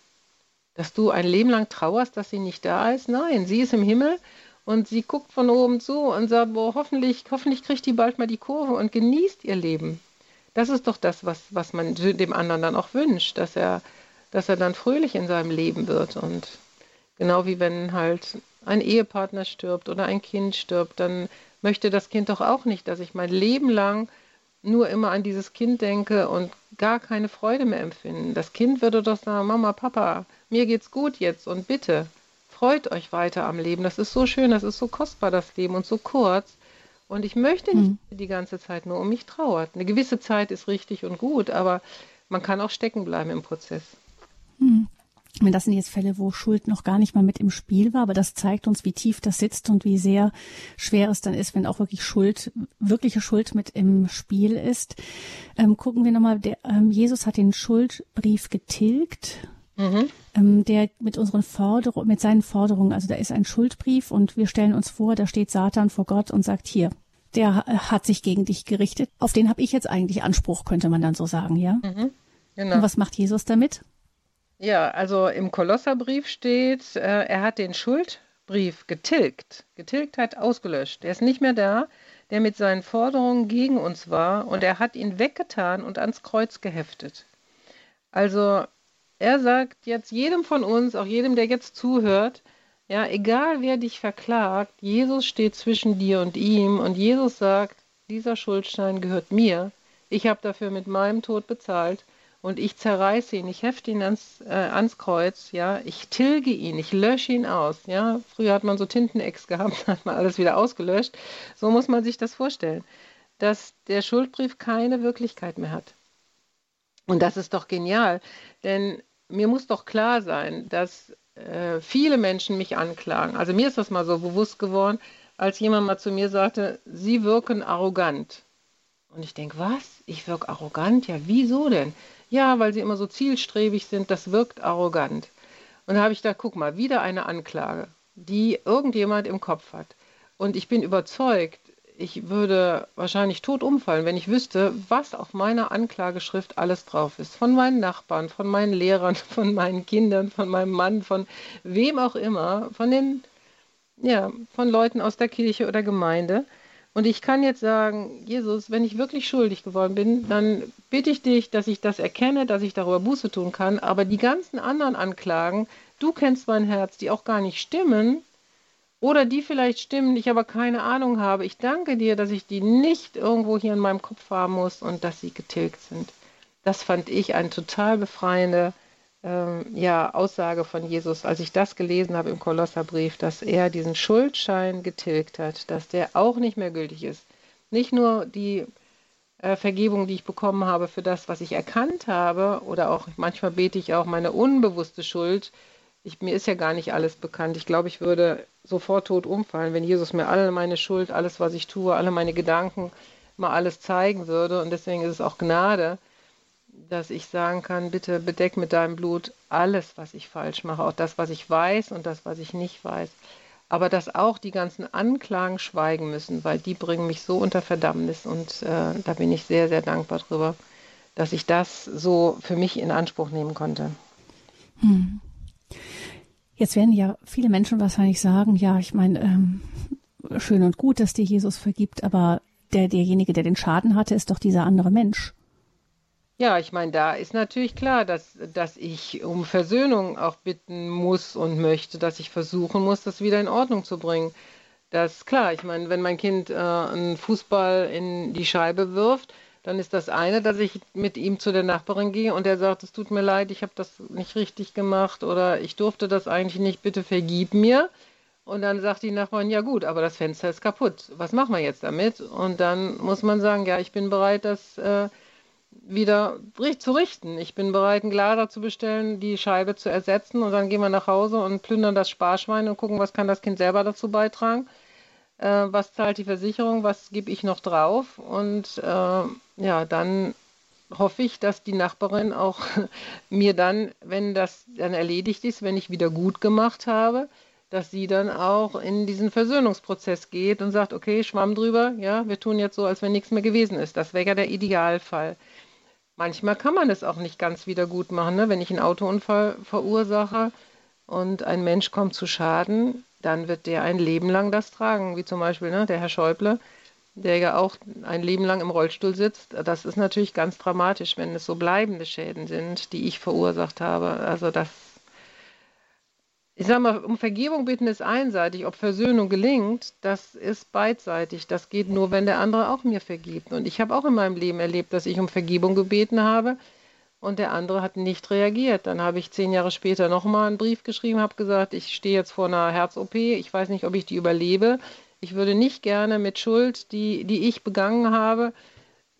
Dass du ein Leben lang trauerst, dass sie nicht da ist? Nein, sie ist im Himmel und sie guckt von oben zu und sagt, boah, hoffentlich, hoffentlich kriegt die bald mal die Kurve und genießt ihr Leben. Das ist doch das, was, was man dem anderen dann auch wünscht, dass er, dass er dann fröhlich in seinem Leben wird. Und genau wie wenn halt ein Ehepartner stirbt oder ein Kind stirbt, dann möchte das Kind doch auch nicht, dass ich mein Leben lang nur immer an dieses Kind denke und gar keine Freude mehr empfinden. Das Kind würde doch sagen, Mama, Papa, mir geht's gut jetzt und bitte, freut euch weiter am Leben. Das ist so schön, das ist so kostbar, das Leben und so kurz. Und ich möchte nicht mhm. die ganze Zeit nur um mich trauert. Eine gewisse Zeit ist richtig und gut, aber man kann auch stecken bleiben im Prozess. Mhm. Das sind jetzt Fälle, wo Schuld noch gar nicht mal mit im Spiel war, aber das zeigt uns, wie tief das sitzt und wie sehr schwer es dann ist, wenn auch wirklich Schuld, wirkliche Schuld mit im Spiel ist. Ähm, gucken wir nochmal, der, ähm, Jesus hat den Schuldbrief getilgt. Mhm. Ähm, der mit unseren Forderungen, mit seinen Forderungen, also da ist ein Schuldbrief und wir stellen uns vor, da steht Satan vor Gott und sagt hier, der hat sich gegen dich gerichtet. Auf den habe ich jetzt eigentlich Anspruch, könnte man dann so sagen, ja? Mhm, genau. Und was macht Jesus damit? Ja, also im Kolosserbrief steht, äh, er hat den Schuldbrief getilgt. Getilgt hat ausgelöscht. Er ist nicht mehr da, der mit seinen Forderungen gegen uns war und er hat ihn weggetan und ans Kreuz geheftet. Also er sagt jetzt jedem von uns, auch jedem, der jetzt zuhört, ja, egal wer dich verklagt, Jesus steht zwischen dir und ihm und Jesus sagt, dieser Schuldstein gehört mir. Ich habe dafür mit meinem Tod bezahlt und ich zerreiße ihn, ich hefte ihn ans, äh, ans Kreuz, ja, ich tilge ihn, ich lösche ihn aus, ja. Früher hat man so Tintenex gehabt, hat man alles wieder ausgelöscht. So muss man sich das vorstellen, dass der Schuldbrief keine Wirklichkeit mehr hat. Und das ist doch genial, denn mir muss doch klar sein, dass äh, viele Menschen mich anklagen. Also mir ist das mal so bewusst geworden, als jemand mal zu mir sagte, Sie wirken arrogant. Und ich denke, was? Ich wirke arrogant? Ja, wieso denn? Ja, weil Sie immer so zielstrebig sind, das wirkt arrogant. Und da habe ich gedacht, guck mal, wieder eine Anklage, die irgendjemand im Kopf hat. Und ich bin überzeugt, ich würde wahrscheinlich tot umfallen, wenn ich wüsste, was auf meiner Anklageschrift alles drauf ist. Von meinen Nachbarn, von meinen Lehrern, von meinen Kindern, von meinem Mann, von wem auch immer, von den, ja, von Leuten aus der Kirche oder Gemeinde. Und ich kann jetzt sagen, Jesus, wenn ich wirklich schuldig geworden bin, dann bitte ich dich, dass ich das erkenne, dass ich darüber Buße tun kann. Aber die ganzen anderen Anklagen, du kennst mein Herz, die auch gar nicht stimmen, oder die vielleicht stimmen, ich aber keine Ahnung habe. Ich danke dir, dass ich die nicht irgendwo hier in meinem Kopf haben muss und dass sie getilgt sind. Das fand ich eine total befreiende ähm, ja, Aussage von Jesus, als ich das gelesen habe im Kolosserbrief, dass er diesen Schuldschein getilgt hat, dass der auch nicht mehr gültig ist. Nicht nur die äh, Vergebung, die ich bekommen habe für das, was ich erkannt habe, oder auch manchmal bete ich auch meine unbewusste Schuld. Ich, mir ist ja gar nicht alles bekannt. Ich glaube, ich würde sofort tot umfallen, wenn Jesus mir alle meine Schuld, alles, was ich tue, alle meine Gedanken, mal alles zeigen würde. Und deswegen ist es auch Gnade, dass ich sagen kann, bitte bedeck mit deinem Blut alles, was ich falsch mache, auch das, was ich weiß und das, was ich nicht weiß. Aber dass auch die ganzen Anklagen schweigen müssen, weil die bringen mich so unter Verdammnis und äh, da bin ich sehr, sehr dankbar drüber, dass ich das so für mich in Anspruch nehmen konnte. Hm. Jetzt werden ja viele Menschen wahrscheinlich sagen, ja, ich meine, ähm, schön und gut, dass dir Jesus vergibt, aber der, derjenige, der den Schaden hatte, ist doch dieser andere Mensch. Ja, ich meine, da ist natürlich klar, dass, dass ich um Versöhnung auch bitten muss und möchte, dass ich versuchen muss, das wieder in Ordnung zu bringen. Das ist klar. Ich meine, wenn mein Kind äh, einen Fußball in die Scheibe wirft, dann ist das eine, dass ich mit ihm zu der Nachbarin gehe und er sagt, es tut mir leid, ich habe das nicht richtig gemacht oder ich durfte das eigentlich nicht, bitte vergib mir. Und dann sagt die Nachbarin, ja gut, aber das Fenster ist kaputt. Was machen wir jetzt damit? Und dann muss man sagen, ja, ich bin bereit, das äh, wieder zu richten. Ich bin bereit, einen Glaser zu bestellen, die Scheibe zu ersetzen und dann gehen wir nach Hause und plündern das Sparschwein und gucken, was kann das Kind selber dazu beitragen. Äh, was zahlt die Versicherung, was gebe ich noch drauf und äh, ja, dann hoffe ich, dass die Nachbarin auch mir dann, wenn das dann erledigt ist, wenn ich wieder gut gemacht habe, dass sie dann auch in diesen Versöhnungsprozess geht und sagt, okay, Schwamm drüber, ja, wir tun jetzt so, als wenn nichts mehr gewesen ist. Das wäre ja der Idealfall. Manchmal kann man es auch nicht ganz wieder gut machen. Ne? Wenn ich einen Autounfall verursache und ein Mensch kommt zu Schaden, dann wird der ein Leben lang das tragen. Wie zum Beispiel ne, der Herr Schäuble, der ja auch ein Leben lang im Rollstuhl sitzt. Das ist natürlich ganz dramatisch, wenn es so bleibende Schäden sind, die ich verursacht habe. Also das ich sage mal, um Vergebung bitten ist einseitig. Ob Versöhnung gelingt, das ist beidseitig. Das geht nur, wenn der andere auch mir vergibt. Und ich habe auch in meinem Leben erlebt, dass ich um Vergebung gebeten habe und der andere hat nicht reagiert. Dann habe ich zehn Jahre später nochmal einen Brief geschrieben, habe gesagt, ich stehe jetzt vor einer Herz-OP, ich weiß nicht, ob ich die überlebe. Ich würde nicht gerne mit Schuld, die, die ich begangen habe,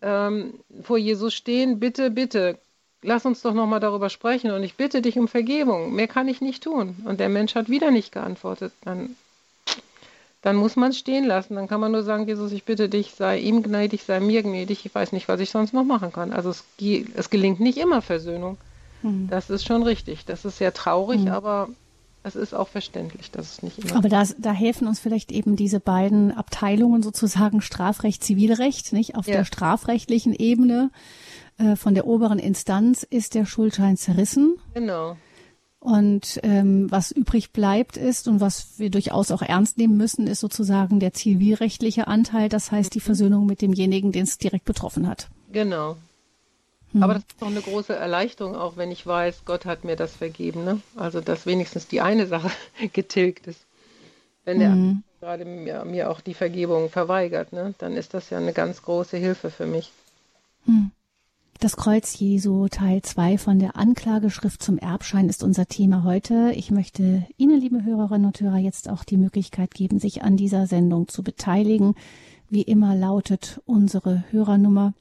ähm, vor Jesus stehen. Bitte, bitte, lass uns doch nochmal darüber sprechen und ich bitte dich um Vergebung. Mehr kann ich nicht tun. Und der Mensch hat wieder nicht geantwortet. Dann, dann muss man es stehen lassen. Dann kann man nur sagen, Jesus, ich bitte dich, sei ihm gnädig, sei mir gnädig. Ich weiß nicht, was ich sonst noch machen kann. Also es, es gelingt nicht immer Versöhnung. Mhm. Das ist schon richtig. Das ist sehr traurig, mhm. aber es ist auch verständlich, dass es nicht immer. Aber das, da helfen uns vielleicht eben diese beiden Abteilungen sozusagen Strafrecht, Zivilrecht, nicht? Auf ja. der strafrechtlichen Ebene äh, von der oberen Instanz ist der Schuldschein zerrissen. Genau. Und ähm, was übrig bleibt ist und was wir durchaus auch ernst nehmen müssen, ist sozusagen der zivilrechtliche Anteil, das heißt die mhm. Versöhnung mit demjenigen, den es direkt betroffen hat. Genau. Hm. Aber das ist doch eine große Erleichterung, auch wenn ich weiß, Gott hat mir das vergeben. Ne? Also dass wenigstens die eine Sache getilgt ist. Wenn der hm. gerade mir, mir, auch die Vergebung verweigert, ne? dann ist das ja eine ganz große Hilfe für mich. Hm. Das Kreuz Jesu, Teil 2 von der Anklageschrift zum Erbschein ist unser Thema heute. Ich möchte Ihnen, liebe Hörerinnen und Hörer, jetzt auch die Möglichkeit geben, sich an dieser Sendung zu beteiligen. Wie immer lautet unsere Hörernummer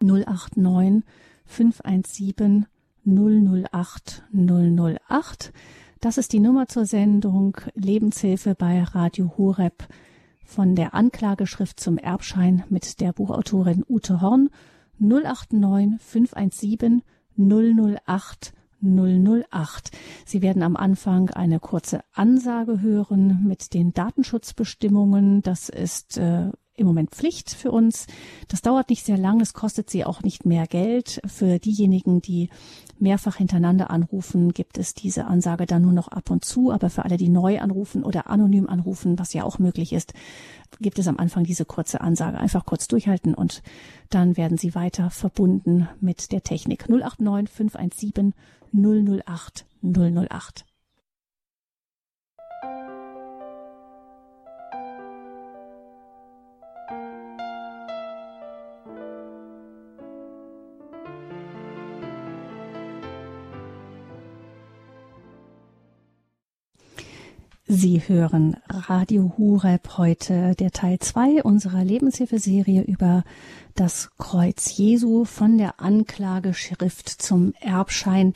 089 517 008 008. Das ist die Nummer zur Sendung Lebenshilfe bei Radio Horeb von der Anklageschrift zum Erbschein mit der Buchautorin Ute Horn 089 517 008 008. Sie werden am Anfang eine kurze Ansage hören mit den Datenschutzbestimmungen. Das ist äh, im Moment Pflicht für uns. Das dauert nicht sehr lang, es kostet sie auch nicht mehr Geld. Für diejenigen, die mehrfach hintereinander anrufen, gibt es diese Ansage dann nur noch ab und zu. Aber für alle, die neu anrufen oder anonym anrufen, was ja auch möglich ist, gibt es am Anfang diese kurze Ansage. Einfach kurz durchhalten und dann werden Sie weiter verbunden mit der Technik. 089 517 008 008. Sie hören Radio Hureb heute, der Teil 2 unserer Lebenshilfeserie über das Kreuz Jesu von der Anklageschrift zum Erbschein.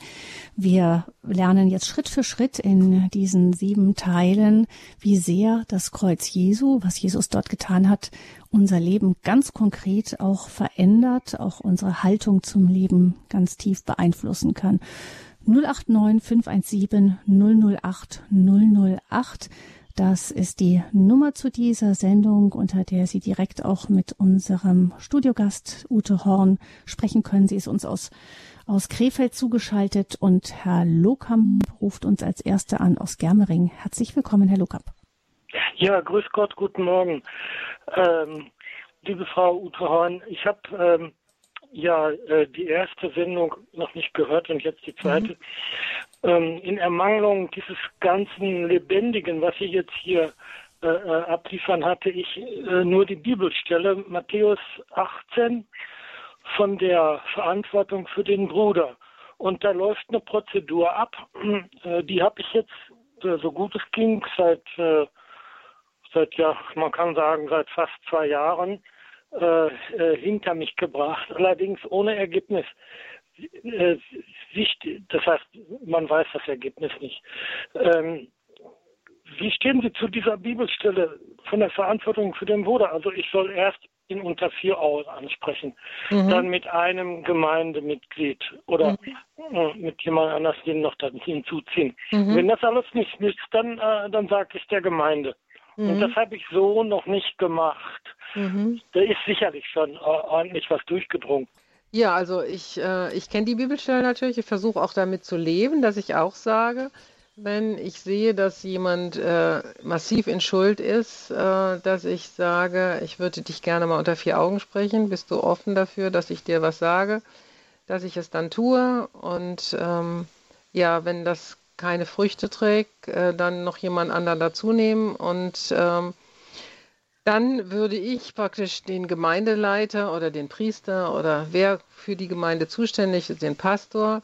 Wir lernen jetzt Schritt für Schritt in diesen sieben Teilen, wie sehr das Kreuz Jesu, was Jesus dort getan hat, unser Leben ganz konkret auch verändert, auch unsere Haltung zum Leben ganz tief beeinflussen kann. 089 517 008 008. Das ist die Nummer zu dieser Sendung, unter der Sie direkt auch mit unserem Studiogast Ute Horn sprechen können. Sie ist uns aus, aus Krefeld zugeschaltet und Herr Lokamp ruft uns als Erster an aus Germering. Herzlich willkommen, Herr Lokamp. Ja, grüß Gott, guten Morgen. Ähm, liebe Frau Ute Horn, ich habe ähm, ja äh, die erste Sendung noch nicht gehört und jetzt die zweite. Mhm. Ähm, in Ermangelung dieses ganzen Lebendigen, was Sie jetzt hier äh, äh abliefern, hatte ich äh, nur die Bibelstelle Matthäus 18 von der Verantwortung für den Bruder. Und da läuft eine Prozedur ab. Äh, die habe ich jetzt, äh, so gut es ging, seit, seit, ja, man kann sagen, seit fast zwei Jahren äh, äh, hinter mich gebracht, allerdings ohne Ergebnis. Äh, das heißt, man weiß das Ergebnis nicht. Ähm, wie stehen Sie zu dieser Bibelstelle von der Verantwortung für den Bruder? Also ich soll erst ihn unter vier Augen ansprechen, mhm. dann mit einem Gemeindemitglied oder mhm. Äh, mit jemand anders den noch dann hinzuziehen. Mhm. Wenn das alles nicht nützt, dann, äh, dann sage ich der Gemeinde. Und das mhm. habe ich so noch nicht gemacht. Mhm. Da ist sicherlich schon ordentlich was durchgedrungen. Ja, also ich, äh, ich kenne die Bibelstelle natürlich. Ich versuche auch damit zu leben, dass ich auch sage, wenn ich sehe, dass jemand äh, massiv in Schuld ist, äh, dass ich sage, ich würde dich gerne mal unter vier Augen sprechen. Bist du offen dafür, dass ich dir was sage, dass ich es dann tue? Und ähm, ja, wenn das keine Früchte trägt, äh, dann noch jemand anderen dazu nehmen und ähm, dann würde ich praktisch den Gemeindeleiter oder den Priester oder wer für die Gemeinde zuständig ist, den Pastor,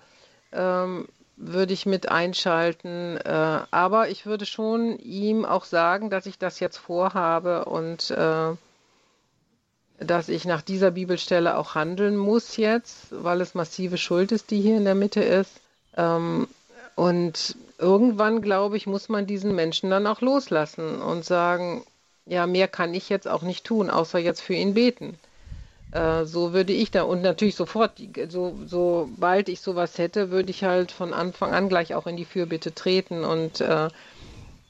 ähm, würde ich mit einschalten. Äh, aber ich würde schon ihm auch sagen, dass ich das jetzt vorhabe und äh, dass ich nach dieser Bibelstelle auch handeln muss jetzt, weil es massive Schuld ist, die hier in der Mitte ist. Ähm, und irgendwann, glaube ich, muss man diesen Menschen dann auch loslassen und sagen, ja, mehr kann ich jetzt auch nicht tun, außer jetzt für ihn beten. Äh, so würde ich da und natürlich sofort, so, sobald ich sowas hätte, würde ich halt von Anfang an gleich auch in die Fürbitte treten und äh,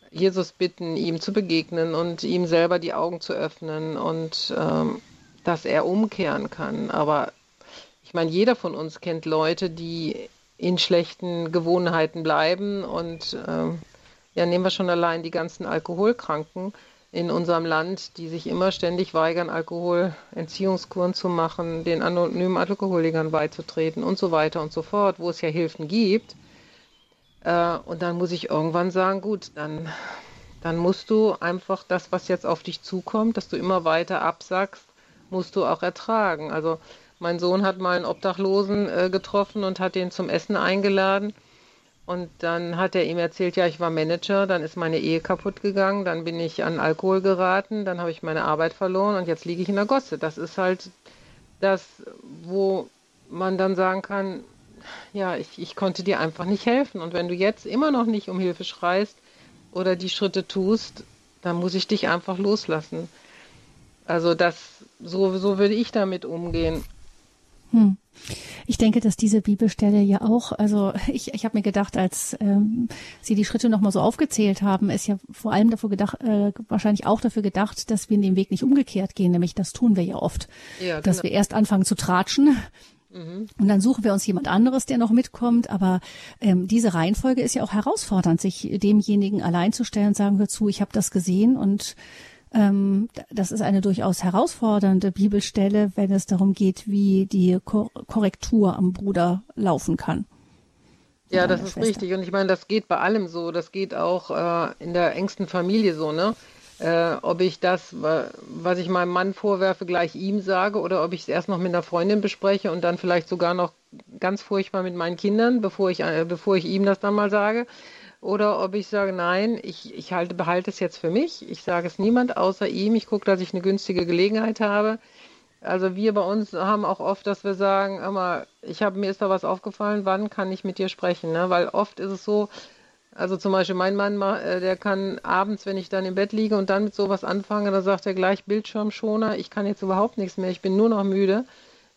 Jesus bitten, ihm zu begegnen und ihm selber die Augen zu öffnen und ähm, dass er umkehren kann. Aber ich meine, jeder von uns kennt Leute, die in schlechten Gewohnheiten bleiben und äh, ja, nehmen wir schon allein die ganzen Alkoholkranken in unserem Land, die sich immer ständig weigern, Alkoholentziehungskuren zu machen, den anonymen Alkoholikern beizutreten und so weiter und so fort, wo es ja Hilfen gibt. Äh, und dann muss ich irgendwann sagen, gut, dann, dann musst du einfach das, was jetzt auf dich zukommt, dass du immer weiter absagst, musst du auch ertragen. Also mein Sohn hat mal einen Obdachlosen äh, getroffen und hat den zum Essen eingeladen. Und dann hat er ihm erzählt, ja, ich war Manager, dann ist meine Ehe kaputt gegangen, dann bin ich an Alkohol geraten, dann habe ich meine Arbeit verloren und jetzt liege ich in der Gosse. Das ist halt das, wo man dann sagen kann, ja, ich, ich konnte dir einfach nicht helfen. Und wenn du jetzt immer noch nicht um Hilfe schreist oder die Schritte tust, dann muss ich dich einfach loslassen. Also das, so, so würde ich damit umgehen. Hm. Ich denke, dass diese Bibelstelle ja auch, also ich, ich habe mir gedacht, als ähm, Sie die Schritte nochmal so aufgezählt haben, ist ja vor allem dafür gedacht, äh, wahrscheinlich auch dafür gedacht, dass wir in den Weg nicht umgekehrt gehen, nämlich das tun wir ja oft, ja, genau. dass wir erst anfangen zu tratschen mhm. und dann suchen wir uns jemand anderes, der noch mitkommt. Aber ähm, diese Reihenfolge ist ja auch herausfordernd, sich demjenigen allein zu stellen und sagen, hör zu, ich habe das gesehen und das ist eine durchaus herausfordernde Bibelstelle, wenn es darum geht, wie die Korrektur am Bruder laufen kann. Ja, das ist Schwester. richtig. Und ich meine, das geht bei allem so. Das geht auch äh, in der engsten Familie so, ne? Äh, ob ich das, was ich meinem Mann vorwerfe, gleich ihm sage oder ob ich es erst noch mit einer Freundin bespreche und dann vielleicht sogar noch ganz furchtbar mit meinen Kindern, bevor ich, äh, bevor ich ihm das dann mal sage oder ob ich sage, nein, ich, ich halte, behalte es jetzt für mich. Ich sage es niemand außer ihm. Ich gucke, dass ich eine günstige Gelegenheit habe. Also wir bei uns haben auch oft, dass wir sagen, immer, ich habe mir ist da was aufgefallen, wann kann ich mit dir sprechen? Ne? Weil oft ist es so, also zum Beispiel mein Mann, äh, der kann abends, wenn ich dann im Bett liege und dann mit sowas anfange, dann sagt er gleich Bildschirmschoner, ich kann jetzt überhaupt nichts mehr, ich bin nur noch müde.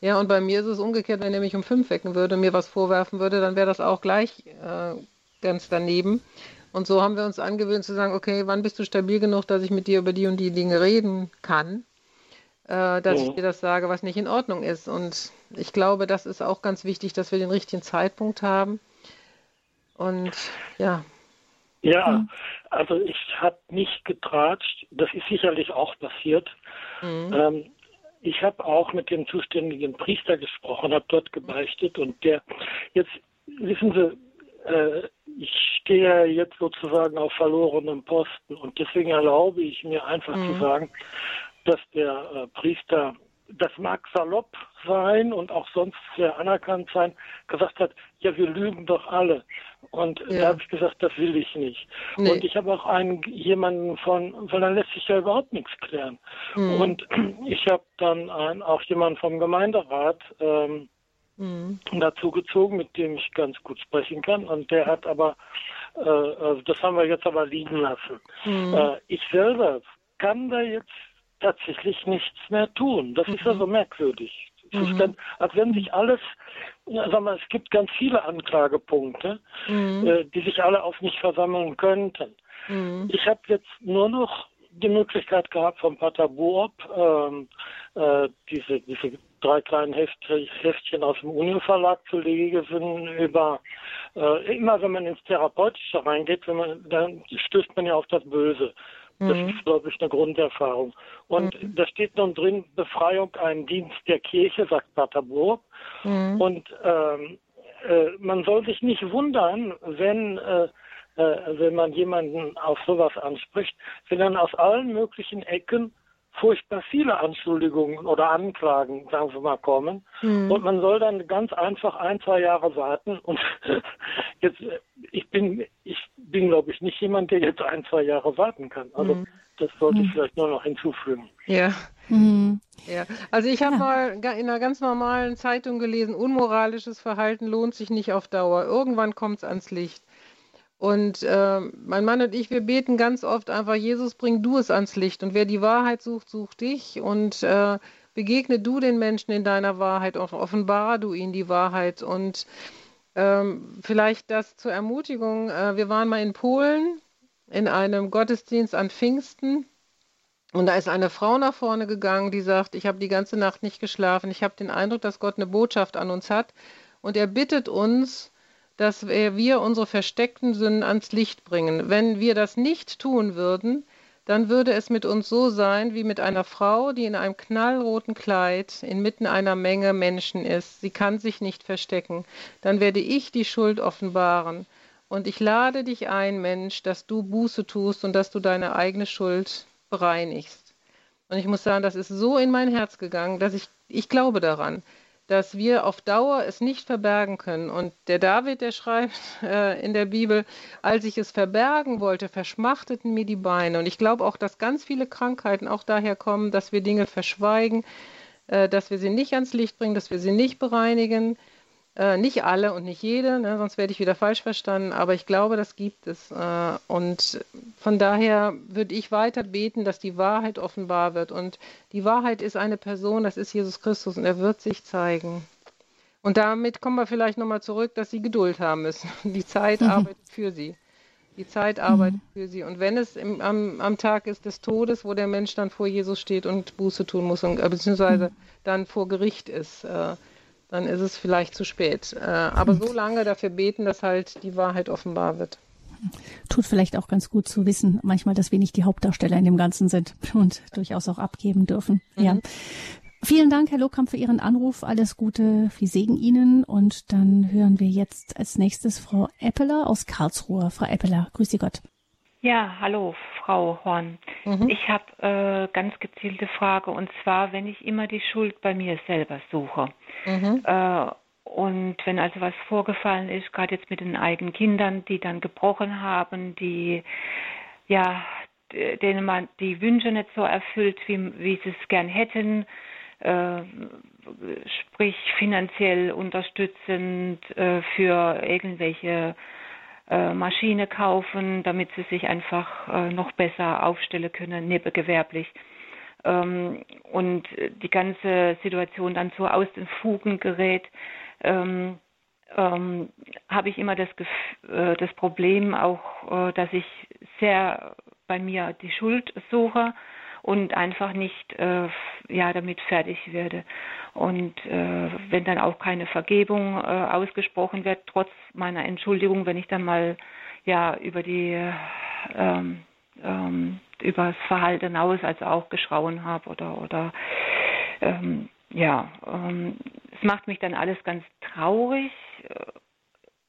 Ja, und bei mir ist es umgekehrt, wenn er mich um fünf wecken würde und mir was vorwerfen würde, dann wäre das auch gleich äh, ganz daneben. Und so haben wir uns angewöhnt zu sagen, okay, wann bist du stabil genug, dass ich mit dir über die und die Dinge reden kann, äh, dass ja. ich dir das sage, was nicht in Ordnung ist. Und ich glaube, das ist auch ganz wichtig, dass wir den richtigen Zeitpunkt haben. Und ja. Ja, hm. also ich habe nicht getratscht. Das ist sicherlich auch passiert. Mhm. Ähm, ich habe auch mit dem zuständigen Priester gesprochen, habe dort gebeichtet und der jetzt wissen Sie, äh, ich stehe jetzt sozusagen auf verlorenem Posten und deswegen erlaube ich mir einfach mhm. zu sagen, dass der äh, Priester, das mag salopp sein und auch sonst sehr anerkannt sein, gesagt hat, ja, wir lügen doch alle. Und ja. da habe ich gesagt, das will ich nicht. Nee. Und ich habe auch einen jemanden von, weil dann lässt sich ja überhaupt nichts klären. Mhm. Und ich habe dann einen, auch jemanden vom Gemeinderat, ähm, mhm. dazu gezogen, mit dem ich ganz gut sprechen kann. Und der hat aber, äh, also das haben wir jetzt aber liegen lassen. Mhm. Äh, ich selber kann da jetzt tatsächlich nichts mehr tun. Das mhm. ist also merkwürdig. Es ist dann, mhm. als wenn sich alles, sag mal, es gibt ganz viele Anklagepunkte, mhm. äh, die sich alle auf mich versammeln könnten. Mhm. Ich habe jetzt nur noch die Möglichkeit gehabt, von Pater Boop ähm, äh, diese, diese drei kleinen Heftchen aus dem Uni-Verlag zu lesen über äh, immer wenn man ins Therapeutische reingeht, man, dann stößt man ja auf das Böse. Das mhm. ist, glaube ich, eine Grunderfahrung. Und mhm. da steht nun drin, Befreiung ein Dienst der Kirche, sagt Pater Bohr. Mhm. Und ähm, äh, man soll sich nicht wundern, wenn, äh, äh, wenn man jemanden auf sowas anspricht, wenn dann aus allen möglichen Ecken furchtbar viele Anschuldigungen oder Anklagen, sagen wir mal, kommen. Mhm. Und man soll dann ganz einfach ein, zwei Jahre warten. Und jetzt, ich bin, ich bin, glaube ich, nicht jemand, der jetzt ein, zwei Jahre warten kann. Also mhm. das sollte ich hm. vielleicht nur noch hinzufügen. Ja. Mhm. Ja, also ich habe ja. mal in einer ganz normalen Zeitung gelesen, unmoralisches Verhalten lohnt sich nicht auf Dauer. Irgendwann kommt es ans Licht. Und äh, mein Mann und ich, wir beten ganz oft einfach, Jesus, bring du es ans Licht. Und wer die Wahrheit sucht, sucht dich. Und äh, begegne du den Menschen in deiner Wahrheit, auch offenbare du ihnen die Wahrheit. Und ähm, vielleicht das zur Ermutigung. Äh, wir waren mal in Polen in einem Gottesdienst an Pfingsten. Und da ist eine Frau nach vorne gegangen, die sagt, ich habe die ganze Nacht nicht geschlafen. Ich habe den Eindruck, dass Gott eine Botschaft an uns hat. Und er bittet uns, dass wir unsere versteckten Sünden ans Licht bringen. Wenn wir das nicht tun würden, dann würde es mit uns so sein wie mit einer Frau, die in einem knallroten Kleid inmitten einer Menge Menschen ist. Sie kann sich nicht verstecken. Dann werde ich die Schuld offenbaren. Und ich lade dich ein, Mensch, dass du Buße tust und dass du deine eigene Schuld bereinigst. Und ich muss sagen, das ist so in mein Herz gegangen, dass ich, ich glaube daran dass wir auf Dauer es nicht verbergen können. Und der David, der schreibt äh, in der Bibel, als ich es verbergen wollte, verschmachteten mir die Beine. Und ich glaube auch, dass ganz viele Krankheiten auch daher kommen, dass wir Dinge verschweigen, äh, dass wir sie nicht ans Licht bringen, dass wir sie nicht bereinigen. Äh, nicht alle und nicht jede, ne, sonst werde ich wieder falsch verstanden, aber ich glaube, das gibt es. Äh, und von daher würde ich weiter beten, dass die Wahrheit offenbar wird. Und die Wahrheit ist eine Person, das ist Jesus Christus und er wird sich zeigen. Und damit kommen wir vielleicht nochmal zurück, dass sie Geduld haben müssen. Die Zeit mhm. arbeitet für sie. Die Zeit arbeitet mhm. für sie. Und wenn es im, am, am, Tag ist des Todes, wo der Mensch dann vor Jesus steht und Buße tun muss, und, äh, beziehungsweise mhm. dann vor Gericht ist, äh, dann ist es vielleicht zu spät. Äh, aber so lange dafür beten, dass halt die Wahrheit offenbar wird. Tut vielleicht auch ganz gut zu wissen, manchmal, dass wir nicht die Hauptdarsteller in dem Ganzen sind und durchaus auch abgeben dürfen. Mhm. Ja. Vielen Dank, Herr Lohkamp, für Ihren Anruf. Alles Gute, viel Segen Ihnen. Und dann hören wir jetzt als nächstes Frau Eppeler aus Karlsruhe. Frau Eppeler, grüß Sie Gott. Ja, hallo, Frau Horn. Mhm. Ich habe äh, ganz gezielte Frage und zwar, wenn ich immer die Schuld bei mir selber suche. Mhm. Äh, und wenn also was vorgefallen ist, gerade jetzt mit den eigenen Kindern, die dann gebrochen haben, die ja, denen man die Wünsche nicht so erfüllt, wie, wie sie es gern hätten, äh, sprich finanziell unterstützend äh, für irgendwelche Maschine kaufen, damit sie sich einfach äh, noch besser aufstellen können, nebengewerblich. Ähm, und die ganze Situation dann so aus den Fugen gerät, ähm, ähm, habe ich immer das, äh, das Problem auch, äh, dass ich sehr bei mir die Schuld suche und einfach nicht äh, ja damit fertig werde. Und äh, wenn dann auch keine Vergebung äh, ausgesprochen wird, trotz meiner Entschuldigung, wenn ich dann mal ja über die ähm, ähm, über das Verhalten aus, also auch geschrauen habe oder oder ähm, ja, ähm, es macht mich dann alles ganz traurig, äh,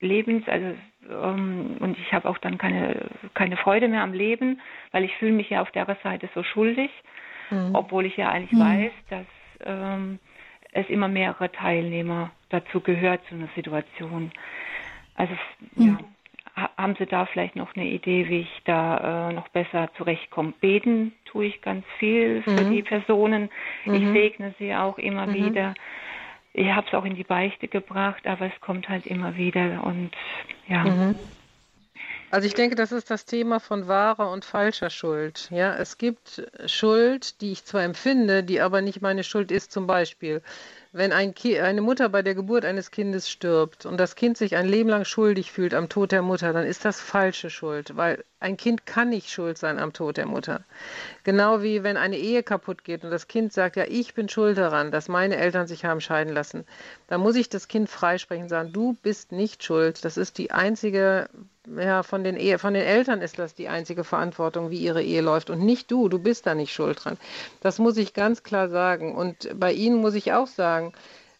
lebens, also ähm, und ich habe auch dann keine keine Freude mehr am Leben, weil ich fühle mich ja auf der Seite so schuldig, mhm. obwohl ich ja eigentlich mhm. weiß, dass ähm, es immer mehrere Teilnehmer dazu gehört zu einer Situation. Also mhm. ja, haben Sie da vielleicht noch eine Idee, wie ich da äh, noch besser zurechtkomme? Beten tue ich ganz viel für mhm. die Personen. Ich mhm. segne sie auch immer mhm. wieder. Ich habe es auch in die Beichte gebracht, aber es kommt halt immer wieder und ja. Mhm. Also ich denke, das ist das Thema von wahrer und falscher Schuld. Ja, es gibt Schuld, die ich zwar empfinde, die aber nicht meine Schuld ist. Zum Beispiel, wenn ein eine Mutter bei der Geburt eines Kindes stirbt und das Kind sich ein Leben lang schuldig fühlt am Tod der Mutter, dann ist das falsche Schuld, weil ein Kind kann nicht schuld sein am Tod der Mutter. Genau wie wenn eine Ehe kaputt geht und das Kind sagt, ja, ich bin schuld daran, dass meine Eltern sich haben scheiden lassen. dann muss ich das Kind freisprechen sagen, du bist nicht schuld. Das ist die einzige ja, von den, Ehe, von den Eltern ist das die einzige Verantwortung, wie ihre Ehe läuft und nicht du, du bist da nicht schuld dran. Das muss ich ganz klar sagen. Und bei Ihnen muss ich auch sagen,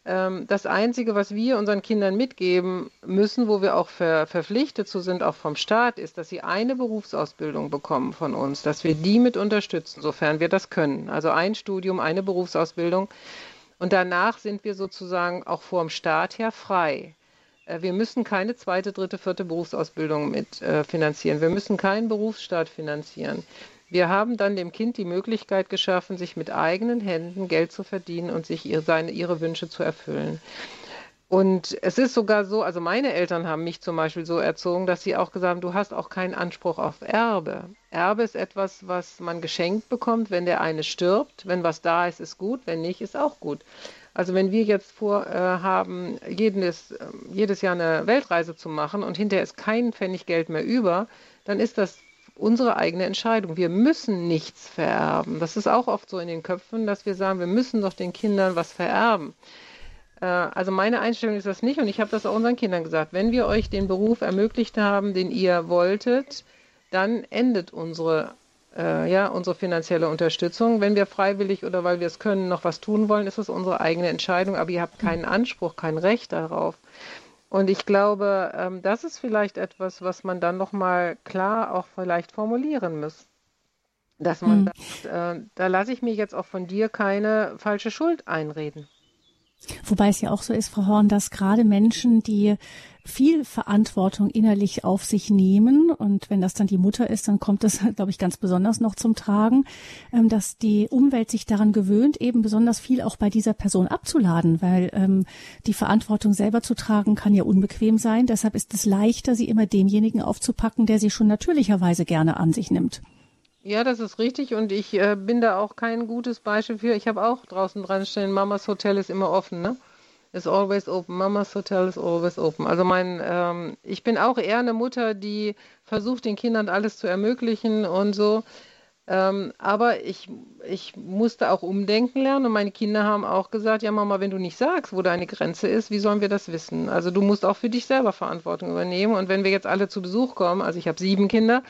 ähm, das Einzige, was wir unseren Kindern mitgeben müssen, wo wir auch ver verpflichtet zu sind, auch vom Staat, ist, dass sie eine Berufsausbildung bekommen von uns, dass wir die mit unterstützen, sofern wir das können. Also ein Studium, eine Berufsausbildung. Und danach sind wir sozusagen auch vor dem Staat her frei. Äh, wir müssen keine zweite, dritte, vierte Berufsausbildung mit äh, finanzieren. Wir müssen keinen Berufsstaat finanzieren. Wir haben dann dem Kind die Möglichkeit geschaffen, sich mit eigenen Händen Geld zu verdienen und sich ihre, seine, ihre Wünsche zu erfüllen. Und es ist sogar so, also meine Eltern haben mich zum Beispiel so erzogen, dass sie auch gesagt haben, du hast auch keinen Anspruch auf Erbe. Erbe ist etwas, was man geschenkt bekommt, wenn der eine stirbt. Wenn was da ist, ist gut, wenn nicht, ist auch gut. Also wenn wir jetzt vorhaben, äh, jedes, jedes Jahr eine Weltreise zu machen und hinterher ist kein Pfennig Geld mehr über, dann ist das unsere eigene Entscheidung. Wir müssen nichts vererben. Das ist auch oft so in den Köpfen, dass wir sagen, wir müssen doch den Kindern was vererben. Äh, also meine Einstellung ist das nicht und ich habe das auch unseren Kindern gesagt. Wenn wir euch den Beruf ermöglicht haben, den ihr wolltet, dann endet unsere äh, ja, unsere finanzielle Unterstützung. Wenn wir freiwillig oder weil wir es können noch was tun wollen, ist es unsere eigene Entscheidung, aber ihr habt keinen Anspruch, kein Recht darauf. Und ich glaube, ähm, das ist vielleicht etwas, was man dann nochmal klar auch vielleicht formulieren muss. Dass man, hm. das, äh, da lasse ich mir jetzt auch von dir keine falsche Schuld einreden. Wobei es ja auch so ist, Frau Horn, dass gerade Menschen, die viel Verantwortung innerlich auf sich nehmen. Und wenn das dann die Mutter ist, dann kommt das, glaube ich, ganz besonders noch zum Tragen, ähm, dass die Umwelt sich daran gewöhnt, eben besonders viel auch bei dieser Person abzuladen, weil ähm, die Verantwortung selber zu tragen kann ja unbequem sein. Deshalb ist es leichter, sie immer demjenigen aufzupacken, der sie schon natürlicherweise gerne an sich nimmt. Ja, das ist richtig und ich äh, bin da auch kein gutes Beispiel für. Ich habe auch draußen dran stehen, Mamas Hotel ist immer offen, ne? Is always open. Mamas Hotel is always open. Also mein, ähm, ich bin auch eher eine Mutter, die versucht, den Kindern alles zu ermöglichen und so. Ähm, aber ich, ich musste auch umdenken lernen und meine Kinder haben auch gesagt, ja Mama, wenn du nicht sagst, wo deine Grenze ist, wie sollen wir das wissen? Also du musst auch für dich selber Verantwortung übernehmen und wenn wir jetzt alle zu Besuch kommen, also ich habe sieben Kinder,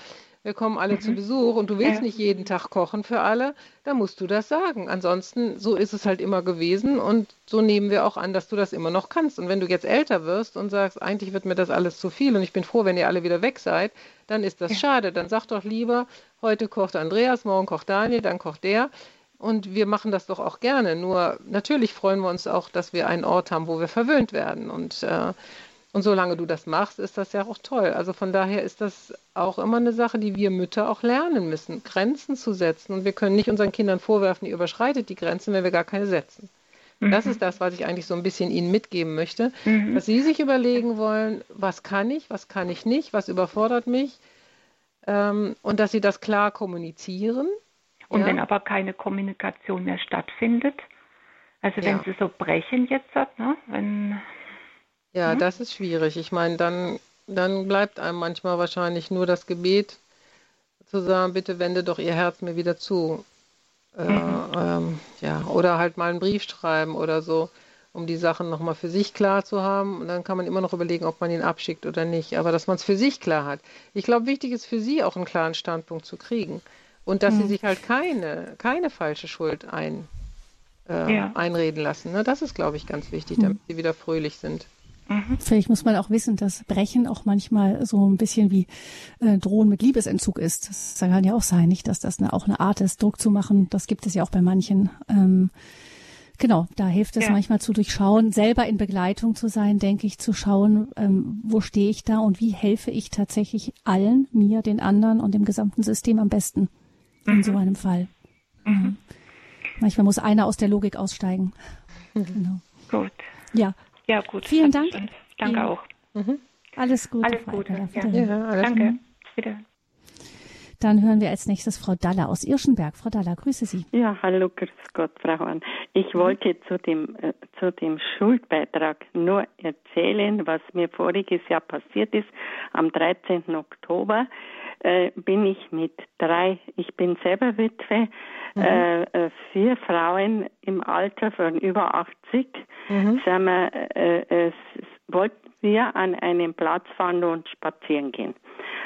wir kommen alle mhm. zu Besuch und du willst ja. nicht jeden Tag kochen für alle, dann musst du das sagen. Ansonsten, so ist es halt immer gewesen und so nehmen wir auch an, dass du das immer noch kannst. Und wenn du jetzt älter wirst und sagst, eigentlich wird mir das alles zu viel und ich bin froh, wenn ihr alle wieder weg seid, dann ist das ja. schade. Dann sag doch lieber, heute kocht Andreas, morgen kocht Daniel, dann kocht der. Und wir machen das doch auch gerne. Nur natürlich freuen wir uns auch, dass wir einen Ort haben, wo wir verwöhnt werden. Und äh, und solange du das machst, ist das ja auch toll. Also von daher ist das auch immer eine Sache, die wir Mütter auch lernen müssen, Grenzen zu setzen. Und wir können nicht unseren Kindern vorwerfen, ihr überschreitet die Grenzen, wenn wir gar keine setzen. Mhm. Das ist das, was ich eigentlich so ein bisschen Ihnen mitgeben möchte, mhm. dass Sie sich überlegen wollen, was kann ich, was kann ich nicht, was überfordert mich ähm, und dass Sie das klar kommunizieren. Und ja. wenn aber keine Kommunikation mehr stattfindet, also wenn ja. Sie so brechen jetzt, ne, wenn ja, mhm. das ist schwierig. Ich meine, dann, dann bleibt einem manchmal wahrscheinlich nur das Gebet zu sagen, bitte wende doch Ihr Herz mir wieder zu. Äh, mhm. ähm, ja, oder halt mal einen Brief schreiben oder so, um die Sachen nochmal für sich klar zu haben. Und dann kann man immer noch überlegen, ob man ihn abschickt oder nicht. Aber dass man es für sich klar hat. Ich glaube, wichtig ist für Sie auch einen klaren Standpunkt zu kriegen. Und dass mhm. Sie sich halt keine, keine falsche Schuld ein, äh, ja. einreden lassen. Ne? Das ist, glaube ich, ganz wichtig, damit mhm. Sie wieder fröhlich sind. Mhm. Vielleicht muss man auch wissen, dass Brechen auch manchmal so ein bisschen wie äh, Drohen mit Liebesentzug ist. Das kann ja auch sein, nicht, dass das eine, auch eine Art ist, Druck zu machen. Das gibt es ja auch bei manchen. Ähm, genau, da hilft es ja. manchmal zu durchschauen, selber in Begleitung zu sein, denke ich, zu schauen, ähm, wo stehe ich da und wie helfe ich tatsächlich allen, mir, den anderen und dem gesamten System am besten in so mhm. einem Fall. Mhm. Manchmal muss einer aus der Logik aussteigen. Mhm. Genau. Gut. Ja, ja, gut. Vielen Dank. Danke ja. auch. Mhm. Alles Gute. Alles Gute. Ja. Ja, alles Danke. Wieder. Dann hören wir als nächstes Frau Daller aus Irschenberg. Frau Daller, grüße Sie. Ja, hallo, grüß Gott, Frau Horn. Ich mhm. wollte zu dem, äh, zu dem Schuldbeitrag nur erzählen, was mir voriges Jahr passiert ist. Am 13. Oktober äh, bin ich mit drei, ich bin selber Witwe, mhm. äh, äh vier Frauen im Alter von über 80, mhm. sagen wir, äh, wollten wir an einem Platz fahren und spazieren gehen.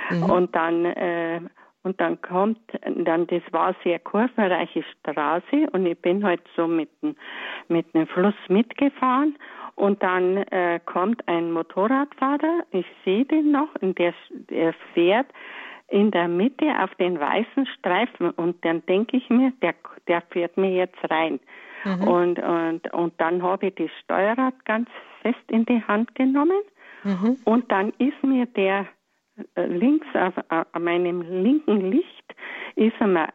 Mhm. Und dann äh, und dann kommt, dann das war sehr kurvenreiche Straße und ich bin halt so mit mit dem Fluss mitgefahren und dann äh, kommt ein Motorradfahrer, ich sehe den noch und der, der fährt in der Mitte auf den weißen Streifen und dann denke ich mir, der, der fährt mir jetzt rein. Mhm. Und, und, und dann habe ich das Steuerrad ganz fest in die Hand genommen mhm. und dann ist mir der äh, links auf, auf meinem linken Licht ist er mal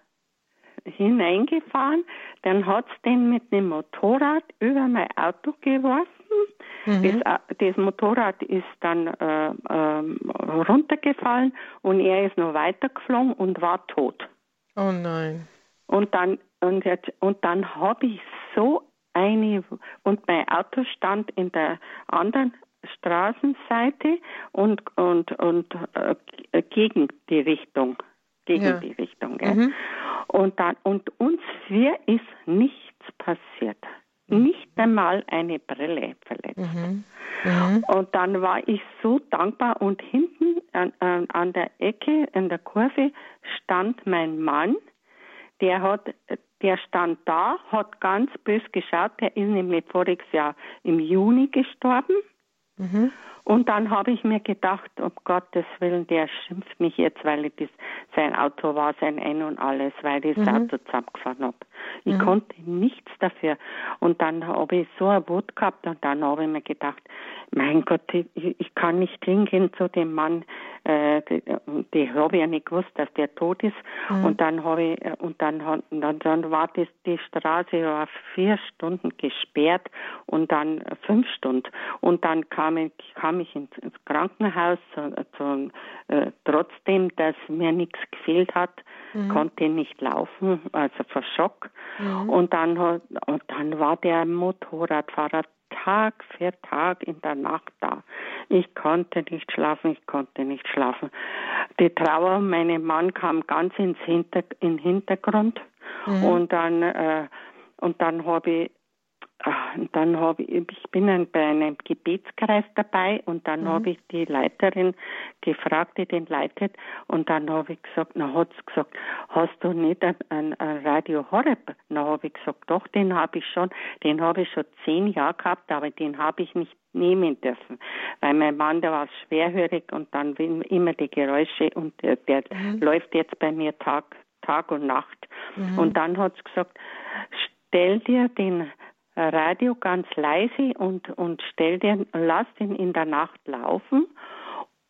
hineingefahren, dann hat es den mit dem Motorrad über mein Auto geworfen. Mhm. Das, das, Motorrad ist dann äh, äh, runtergefallen und er ist noch weitergeflogen und war tot. Oh nein. Und dann und, jetzt, und dann habe ich so eine und mein Auto stand in der anderen Straßenseite und und und äh, gegen die Richtung, gegen ja. die Richtung. Mhm. Und dann und uns vier ist nichts passiert. Nicht einmal eine Brille verletzt. Mhm. Mhm. Und dann war ich so dankbar und hinten an, an der Ecke in der Kurve stand mein Mann, der hat der stand da, hat ganz bös geschaut, der ist nämlich voriges Jahr im Juni gestorben. Mhm. Und dann habe ich mir gedacht, um Gottes Willen, der schimpft mich jetzt, weil das, sein Auto war, sein Ein und alles, weil ich das mhm. Auto zusammengefahren habe. Ich mhm. konnte nichts dafür. Und dann habe ich so eine Wut gehabt und dann habe ich mir gedacht, mein Gott, ich, ich kann nicht hingehen zu dem Mann, äh, die, die habe ja nicht gewusst, dass der tot ist. Mhm. Und dann habe ich, und dann, dann, dann war das, die Straße war vier Stunden gesperrt und dann fünf Stunden. Und dann kam ich, kam ich ins, ins Krankenhaus, zu, zu, äh, trotzdem, dass mir nichts gefehlt hat, mhm. konnte nicht laufen, also vor Schock. Mhm. Und dann, und dann war der Motorradfahrer Tag für Tag in der Nacht da. Ich konnte nicht schlafen, ich konnte nicht schlafen. Die Trauer um meinen Mann kam ganz ins Hinter, in den Hintergrund mhm. und dann äh, und dann habe ich dann habe ich, ich bin bei einem Gebetskreis dabei und dann mhm. habe ich die Leiterin gefragt, die den leitet, und dann habe ich gesagt, na hat sie gesagt, hast du nicht ein, ein, ein Radio Horeb? Na habe ich gesagt, doch, den habe ich schon, den habe ich schon zehn Jahre gehabt, aber den habe ich nicht nehmen dürfen, weil mein Mann, der war schwerhörig und dann immer die Geräusche und der, der mhm. läuft jetzt bei mir Tag, Tag und Nacht. Mhm. Und dann hat sie gesagt, stell dir den Radio ganz leise und, und stell den, lass den in der Nacht laufen.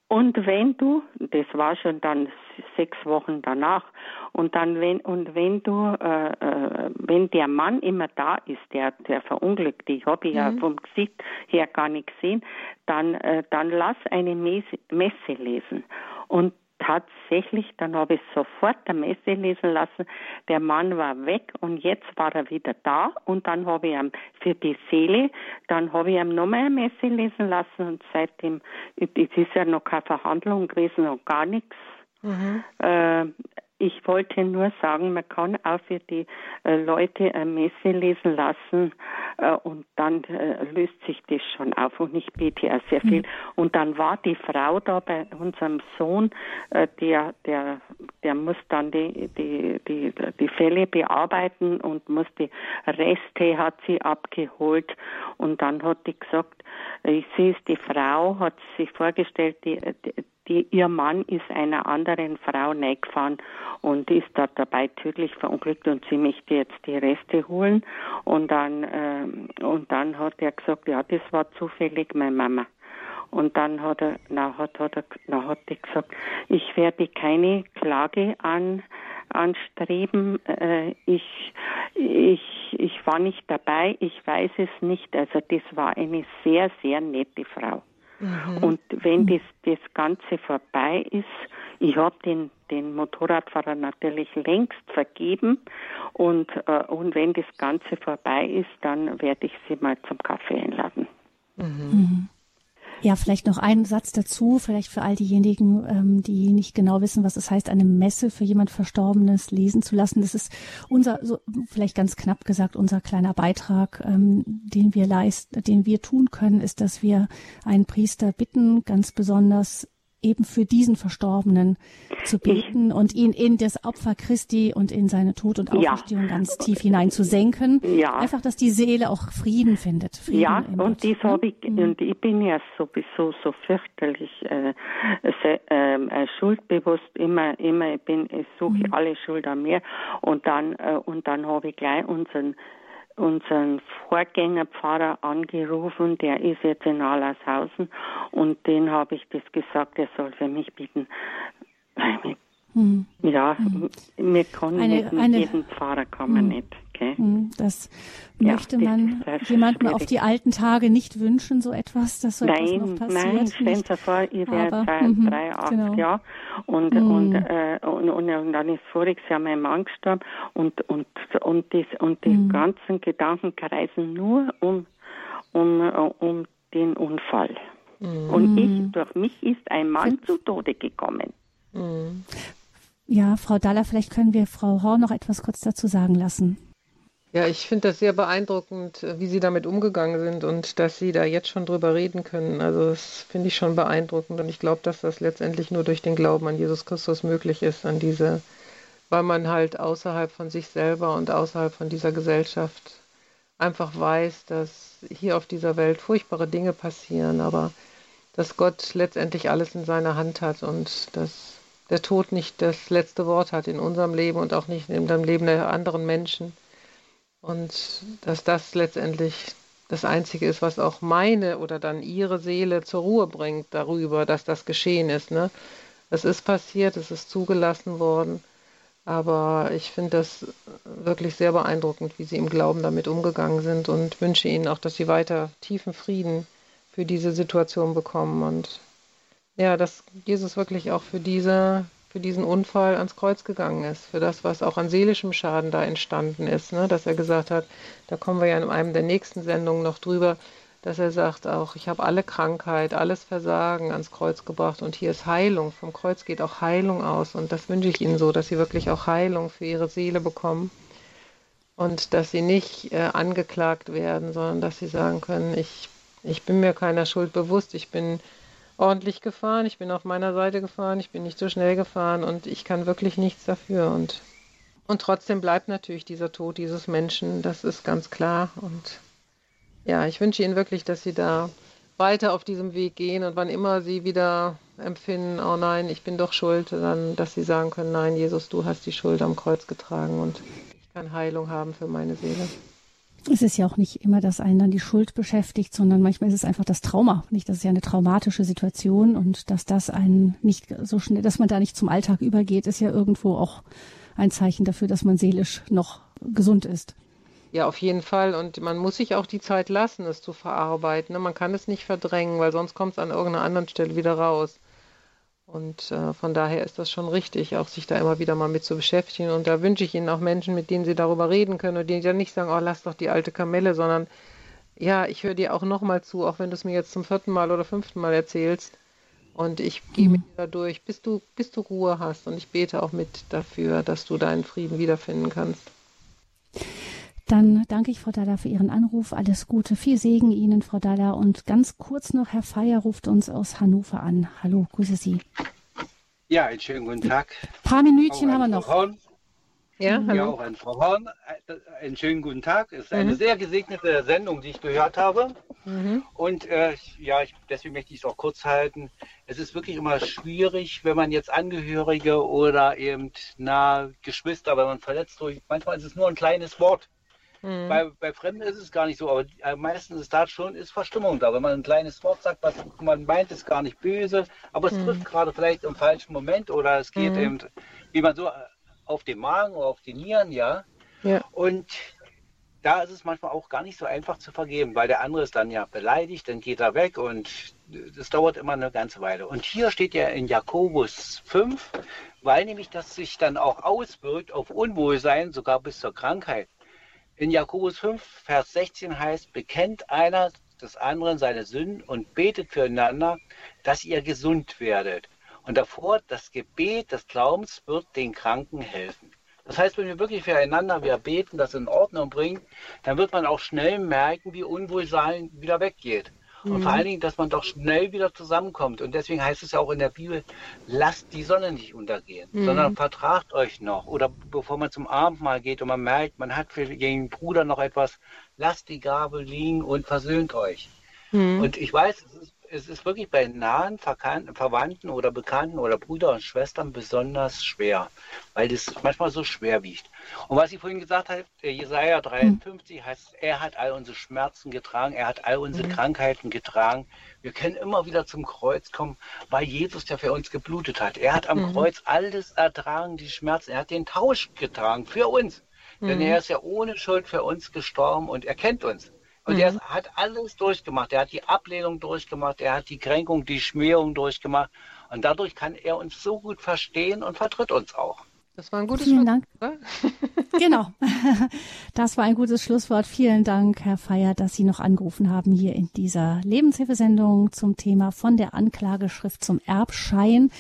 Und wenn du, das war schon dann sechs Wochen danach, und dann wenn und wenn du, äh, äh, wenn der Mann immer da ist, der der verunglückt, ich habe mhm. ja vom Gesicht her gar nicht gesehen, dann äh, dann lass eine Messe, Messe lesen. Und tatsächlich, dann habe ich sofort der Messe lesen lassen. Der Mann war weg und jetzt war er wieder da und dann habe ich ihm für die Seele, dann habe ich ihm nochmal eine Messe lesen lassen und seitdem, es ist ja noch keine Verhandlung gewesen und gar nichts. Mhm. Äh, ich wollte nur sagen, man kann auch für die äh, Leute eine Messe lesen lassen äh, und dann äh, löst sich das schon auf und ich bete ja sehr viel. Mhm. Und dann war die Frau da bei unserem Sohn, äh, der, der, der muss dann die, die, die, die Fälle bearbeiten und muss die Reste hat sie abgeholt und dann hat die gesagt, ich sehe es, die Frau hat sich vorgestellt, die, die die, ihr Mann ist einer anderen Frau reingefahren und ist dort dabei tödlich verunglückt und sie möchte jetzt die Reste holen. Und dann, äh, und dann hat er gesagt, ja, das war zufällig meine Mama. Und dann hat er, na, hat, hat er, na, hat er gesagt, ich werde keine Klage an, anstreben. Äh, ich, ich, ich war nicht dabei, ich weiß es nicht. Also das war eine sehr, sehr nette Frau. Mhm. Und wenn das, das Ganze vorbei ist, ich habe den, den Motorradfahrer natürlich längst vergeben und, äh, und wenn das Ganze vorbei ist, dann werde ich sie mal zum Kaffee einladen. Mhm. Mhm. Ja, vielleicht noch einen Satz dazu, vielleicht für all diejenigen, ähm, die nicht genau wissen, was es heißt, eine Messe für jemand Verstorbenes lesen zu lassen. Das ist unser, so, vielleicht ganz knapp gesagt, unser kleiner Beitrag, ähm, den wir leisten, den wir tun können, ist, dass wir einen Priester bitten, ganz besonders eben für diesen Verstorbenen zu beten ich, und ihn in das Opfer Christi und in seine Tod und Auferstehung ja. ganz tief hinein zu senken. Ja. Einfach, dass die Seele auch Frieden findet. Frieden ja, und das habe ich, mhm. und ich bin ja sowieso so fürchterlich äh, sehr, ähm, äh, schuldbewusst, immer, immer, ich bin, ich suche mhm. alle Schuld an mir und dann, äh, und dann habe ich gleich unseren unseren Vorgängerpfarrer angerufen, der ist jetzt in Allershausen und den habe ich das gesagt, er soll für mich bitten. Hm. Ja, hm. wir können eine, nicht mit eine, jedem Pfarrer kommen hm. nicht. Okay. Hm, das ja, möchte man jemandem auf die alten Tage nicht wünschen, so etwas, dass so nein, etwas noch passiert. Nein, stellen Sie vor, ich wäre drei, mhm, drei, acht genau. Jahre und, mhm. und, äh, und, und, und, dann ist voriges Jahr mein Mann gestorben und, und, und, das, und die mhm. ganzen Gedanken kreisen nur um, um, um den Unfall. Mhm. Und ich, durch mich ist ein Mann zu Tode gekommen. Mhm. Ja, Frau Daller, vielleicht können wir Frau Horn noch etwas kurz dazu sagen lassen. Ja, ich finde das sehr beeindruckend, äh, wie Sie damit umgegangen sind und dass Sie da jetzt schon drüber reden können. Also das finde ich schon beeindruckend und ich glaube, dass das letztendlich nur durch den Glauben an Jesus Christus möglich ist, an diese, weil man halt außerhalb von sich selber und außerhalb von dieser Gesellschaft einfach weiß, dass hier auf dieser Welt furchtbare Dinge passieren, aber dass Gott letztendlich alles in seiner Hand hat und dass der Tod nicht das letzte Wort hat in unserem Leben und auch nicht in dem Leben der anderen Menschen. Und dass das letztendlich das Einzige ist, was auch meine oder dann ihre Seele zur Ruhe bringt darüber, dass das geschehen ist. Ne? Es ist passiert, es ist zugelassen worden. Aber ich finde das wirklich sehr beeindruckend, wie sie im Glauben damit umgegangen sind und wünsche ihnen auch, dass sie weiter tiefen Frieden für diese Situation bekommen und ja, dass Jesus wirklich auch für diese für diesen Unfall ans Kreuz gegangen ist, für das, was auch an seelischem Schaden da entstanden ist, ne? dass er gesagt hat, da kommen wir ja in einem der nächsten Sendungen noch drüber, dass er sagt auch, ich habe alle Krankheit, alles Versagen ans Kreuz gebracht und hier ist Heilung. Vom Kreuz geht auch Heilung aus und das wünsche ich Ihnen so, dass Sie wirklich auch Heilung für Ihre Seele bekommen und dass Sie nicht äh, angeklagt werden, sondern dass Sie sagen können, ich, ich bin mir keiner Schuld bewusst, ich bin ordentlich gefahren, ich bin auf meiner Seite gefahren, ich bin nicht so schnell gefahren und ich kann wirklich nichts dafür. Und, und trotzdem bleibt natürlich dieser Tod dieses Menschen, das ist ganz klar. Und ja, ich wünsche Ihnen wirklich, dass Sie da weiter auf diesem Weg gehen und wann immer Sie wieder empfinden, oh nein, ich bin doch schuld, dann, dass Sie sagen können, nein, Jesus, du hast die Schuld am Kreuz getragen und ich kann Heilung haben für meine Seele es ist ja auch nicht immer, dass einen dann die Schuld beschäftigt, sondern manchmal ist es einfach das Trauma. Nicht, das ist ja eine traumatische Situation und dass das einen nicht so schnell, dass man da nicht zum Alltag übergeht, ist ja irgendwo auch ein Zeichen dafür, dass man seelisch noch gesund ist. Ja, auf jeden Fall. Und man muss sich auch die Zeit lassen, es zu verarbeiten. Ne? Man kann es nicht verdrängen, weil sonst kommt es an irgendeiner anderen Stelle wieder raus. Und äh, von daher ist das schon richtig, auch sich da immer wieder mal mit zu beschäftigen. Und da wünsche ich Ihnen auch Menschen, mit denen Sie darüber reden können und die dann nicht sagen, oh, lass doch die alte Kamelle, sondern ja, ich höre dir auch nochmal zu, auch wenn du es mir jetzt zum vierten Mal oder fünften Mal erzählst. Und ich gehe mit dir da durch, bis du, bis du Ruhe hast. Und ich bete auch mit dafür, dass du deinen Frieden wiederfinden kannst. Dann danke ich Frau Dalla für Ihren Anruf. Alles Gute, viel Segen Ihnen, Frau Dalla. Und ganz kurz noch, Herr Feier ruft uns aus Hannover an. Hallo, grüße Sie. Ja, einen schönen guten Tag. Ein paar Minütchen haben wir noch. Horn. Ja, hallo. Ja, auch an Frau Horn. Einen schönen guten Tag. Es ist eine mhm. sehr gesegnete Sendung, die ich gehört habe. Mhm. Und äh, ja, ich, deswegen möchte ich es auch kurz halten. Es ist wirklich immer schwierig, wenn man jetzt Angehörige oder eben na Geschwister, wenn man verletzt durch, manchmal ist es nur ein kleines Wort Mhm. Bei, bei Fremden ist es gar nicht so, aber äh, meistens ist da schon ist Verstimmung da. Wenn man ein kleines Wort sagt, was man meint, ist gar nicht böse, aber es mhm. trifft gerade vielleicht im falschen Moment oder es geht mhm. eben, wie man so äh, auf den Magen oder auf die Nieren, ja. ja. Und da ist es manchmal auch gar nicht so einfach zu vergeben, weil der andere ist dann ja beleidigt, dann geht er weg und das dauert immer eine ganze Weile. Und hier steht ja in Jakobus 5, weil nämlich das sich dann auch auswirkt auf Unwohlsein, sogar bis zur Krankheit. In Jakobus 5, Vers 16 heißt, bekennt einer des anderen seine Sünden und betet füreinander, dass ihr gesund werdet. Und davor, das Gebet des Glaubens wird den Kranken helfen. Das heißt, wenn wir wirklich füreinander wir beten, das in Ordnung bringen, dann wird man auch schnell merken, wie Unwohlsein wieder weggeht. Und vor mhm. allen Dingen, dass man doch schnell wieder zusammenkommt. Und deswegen heißt es ja auch in der Bibel, lasst die Sonne nicht untergehen, mhm. sondern vertragt euch noch. Oder bevor man zum Abendmahl geht und man merkt, man hat für den Bruder noch etwas, lasst die Gabel liegen und versöhnt euch. Mhm. Und ich weiß, es ist es ist wirklich bei nahen Verwandten oder Bekannten oder Brüder und Schwestern besonders schwer, weil das manchmal so schwer wiegt. Und was ich vorhin gesagt habe, Jesaja 53 mhm. heißt, er hat all unsere Schmerzen getragen, er hat all unsere mhm. Krankheiten getragen. Wir können immer wieder zum Kreuz kommen, weil Jesus ja für uns geblutet hat. Er hat am mhm. Kreuz alles ertragen, die Schmerzen. Er hat den Tausch getragen für uns. Denn mhm. er ist ja ohne Schuld für uns gestorben und er kennt uns. Und mhm. er hat alles durchgemacht. Er hat die Ablehnung durchgemacht, er hat die Kränkung, die Schmähung durchgemacht. Und dadurch kann er uns so gut verstehen und vertritt uns auch. Das war ein gutes Vielen Dank. genau. Das war ein gutes Schlusswort. Vielen Dank, Herr Feier, dass Sie noch angerufen haben hier in dieser Lebenshilfesendung zum Thema von der Anklageschrift zum Erbschein.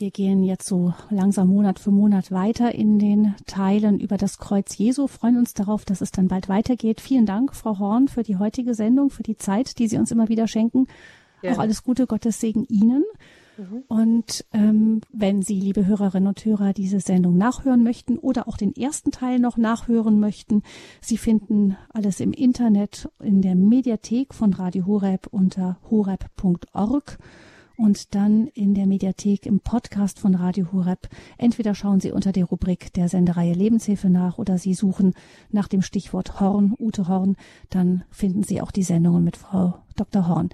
Wir gehen jetzt so langsam Monat für Monat weiter in den Teilen über das Kreuz Jesu, freuen uns darauf, dass es dann bald weitergeht. Vielen Dank, Frau Horn, für die heutige Sendung, für die Zeit, die Sie uns immer wieder schenken. Ja. Auch alles Gute, Gottes Segen Ihnen. Mhm. Und ähm, wenn Sie, liebe Hörerinnen und Hörer, diese Sendung nachhören möchten oder auch den ersten Teil noch nachhören möchten, Sie finden alles im Internet in der Mediathek von Radio Horeb unter horeb.org und dann in der Mediathek im Podcast von Radio Horeb. Entweder schauen Sie unter der Rubrik der Sendereihe Lebenshilfe nach oder Sie suchen nach dem Stichwort Horn, Ute Horn, dann finden Sie auch die Sendungen mit Frau Dr. Horn.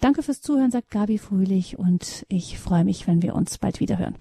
Danke fürs Zuhören, sagt Gabi Fröhlich und ich freue mich, wenn wir uns bald wieder hören.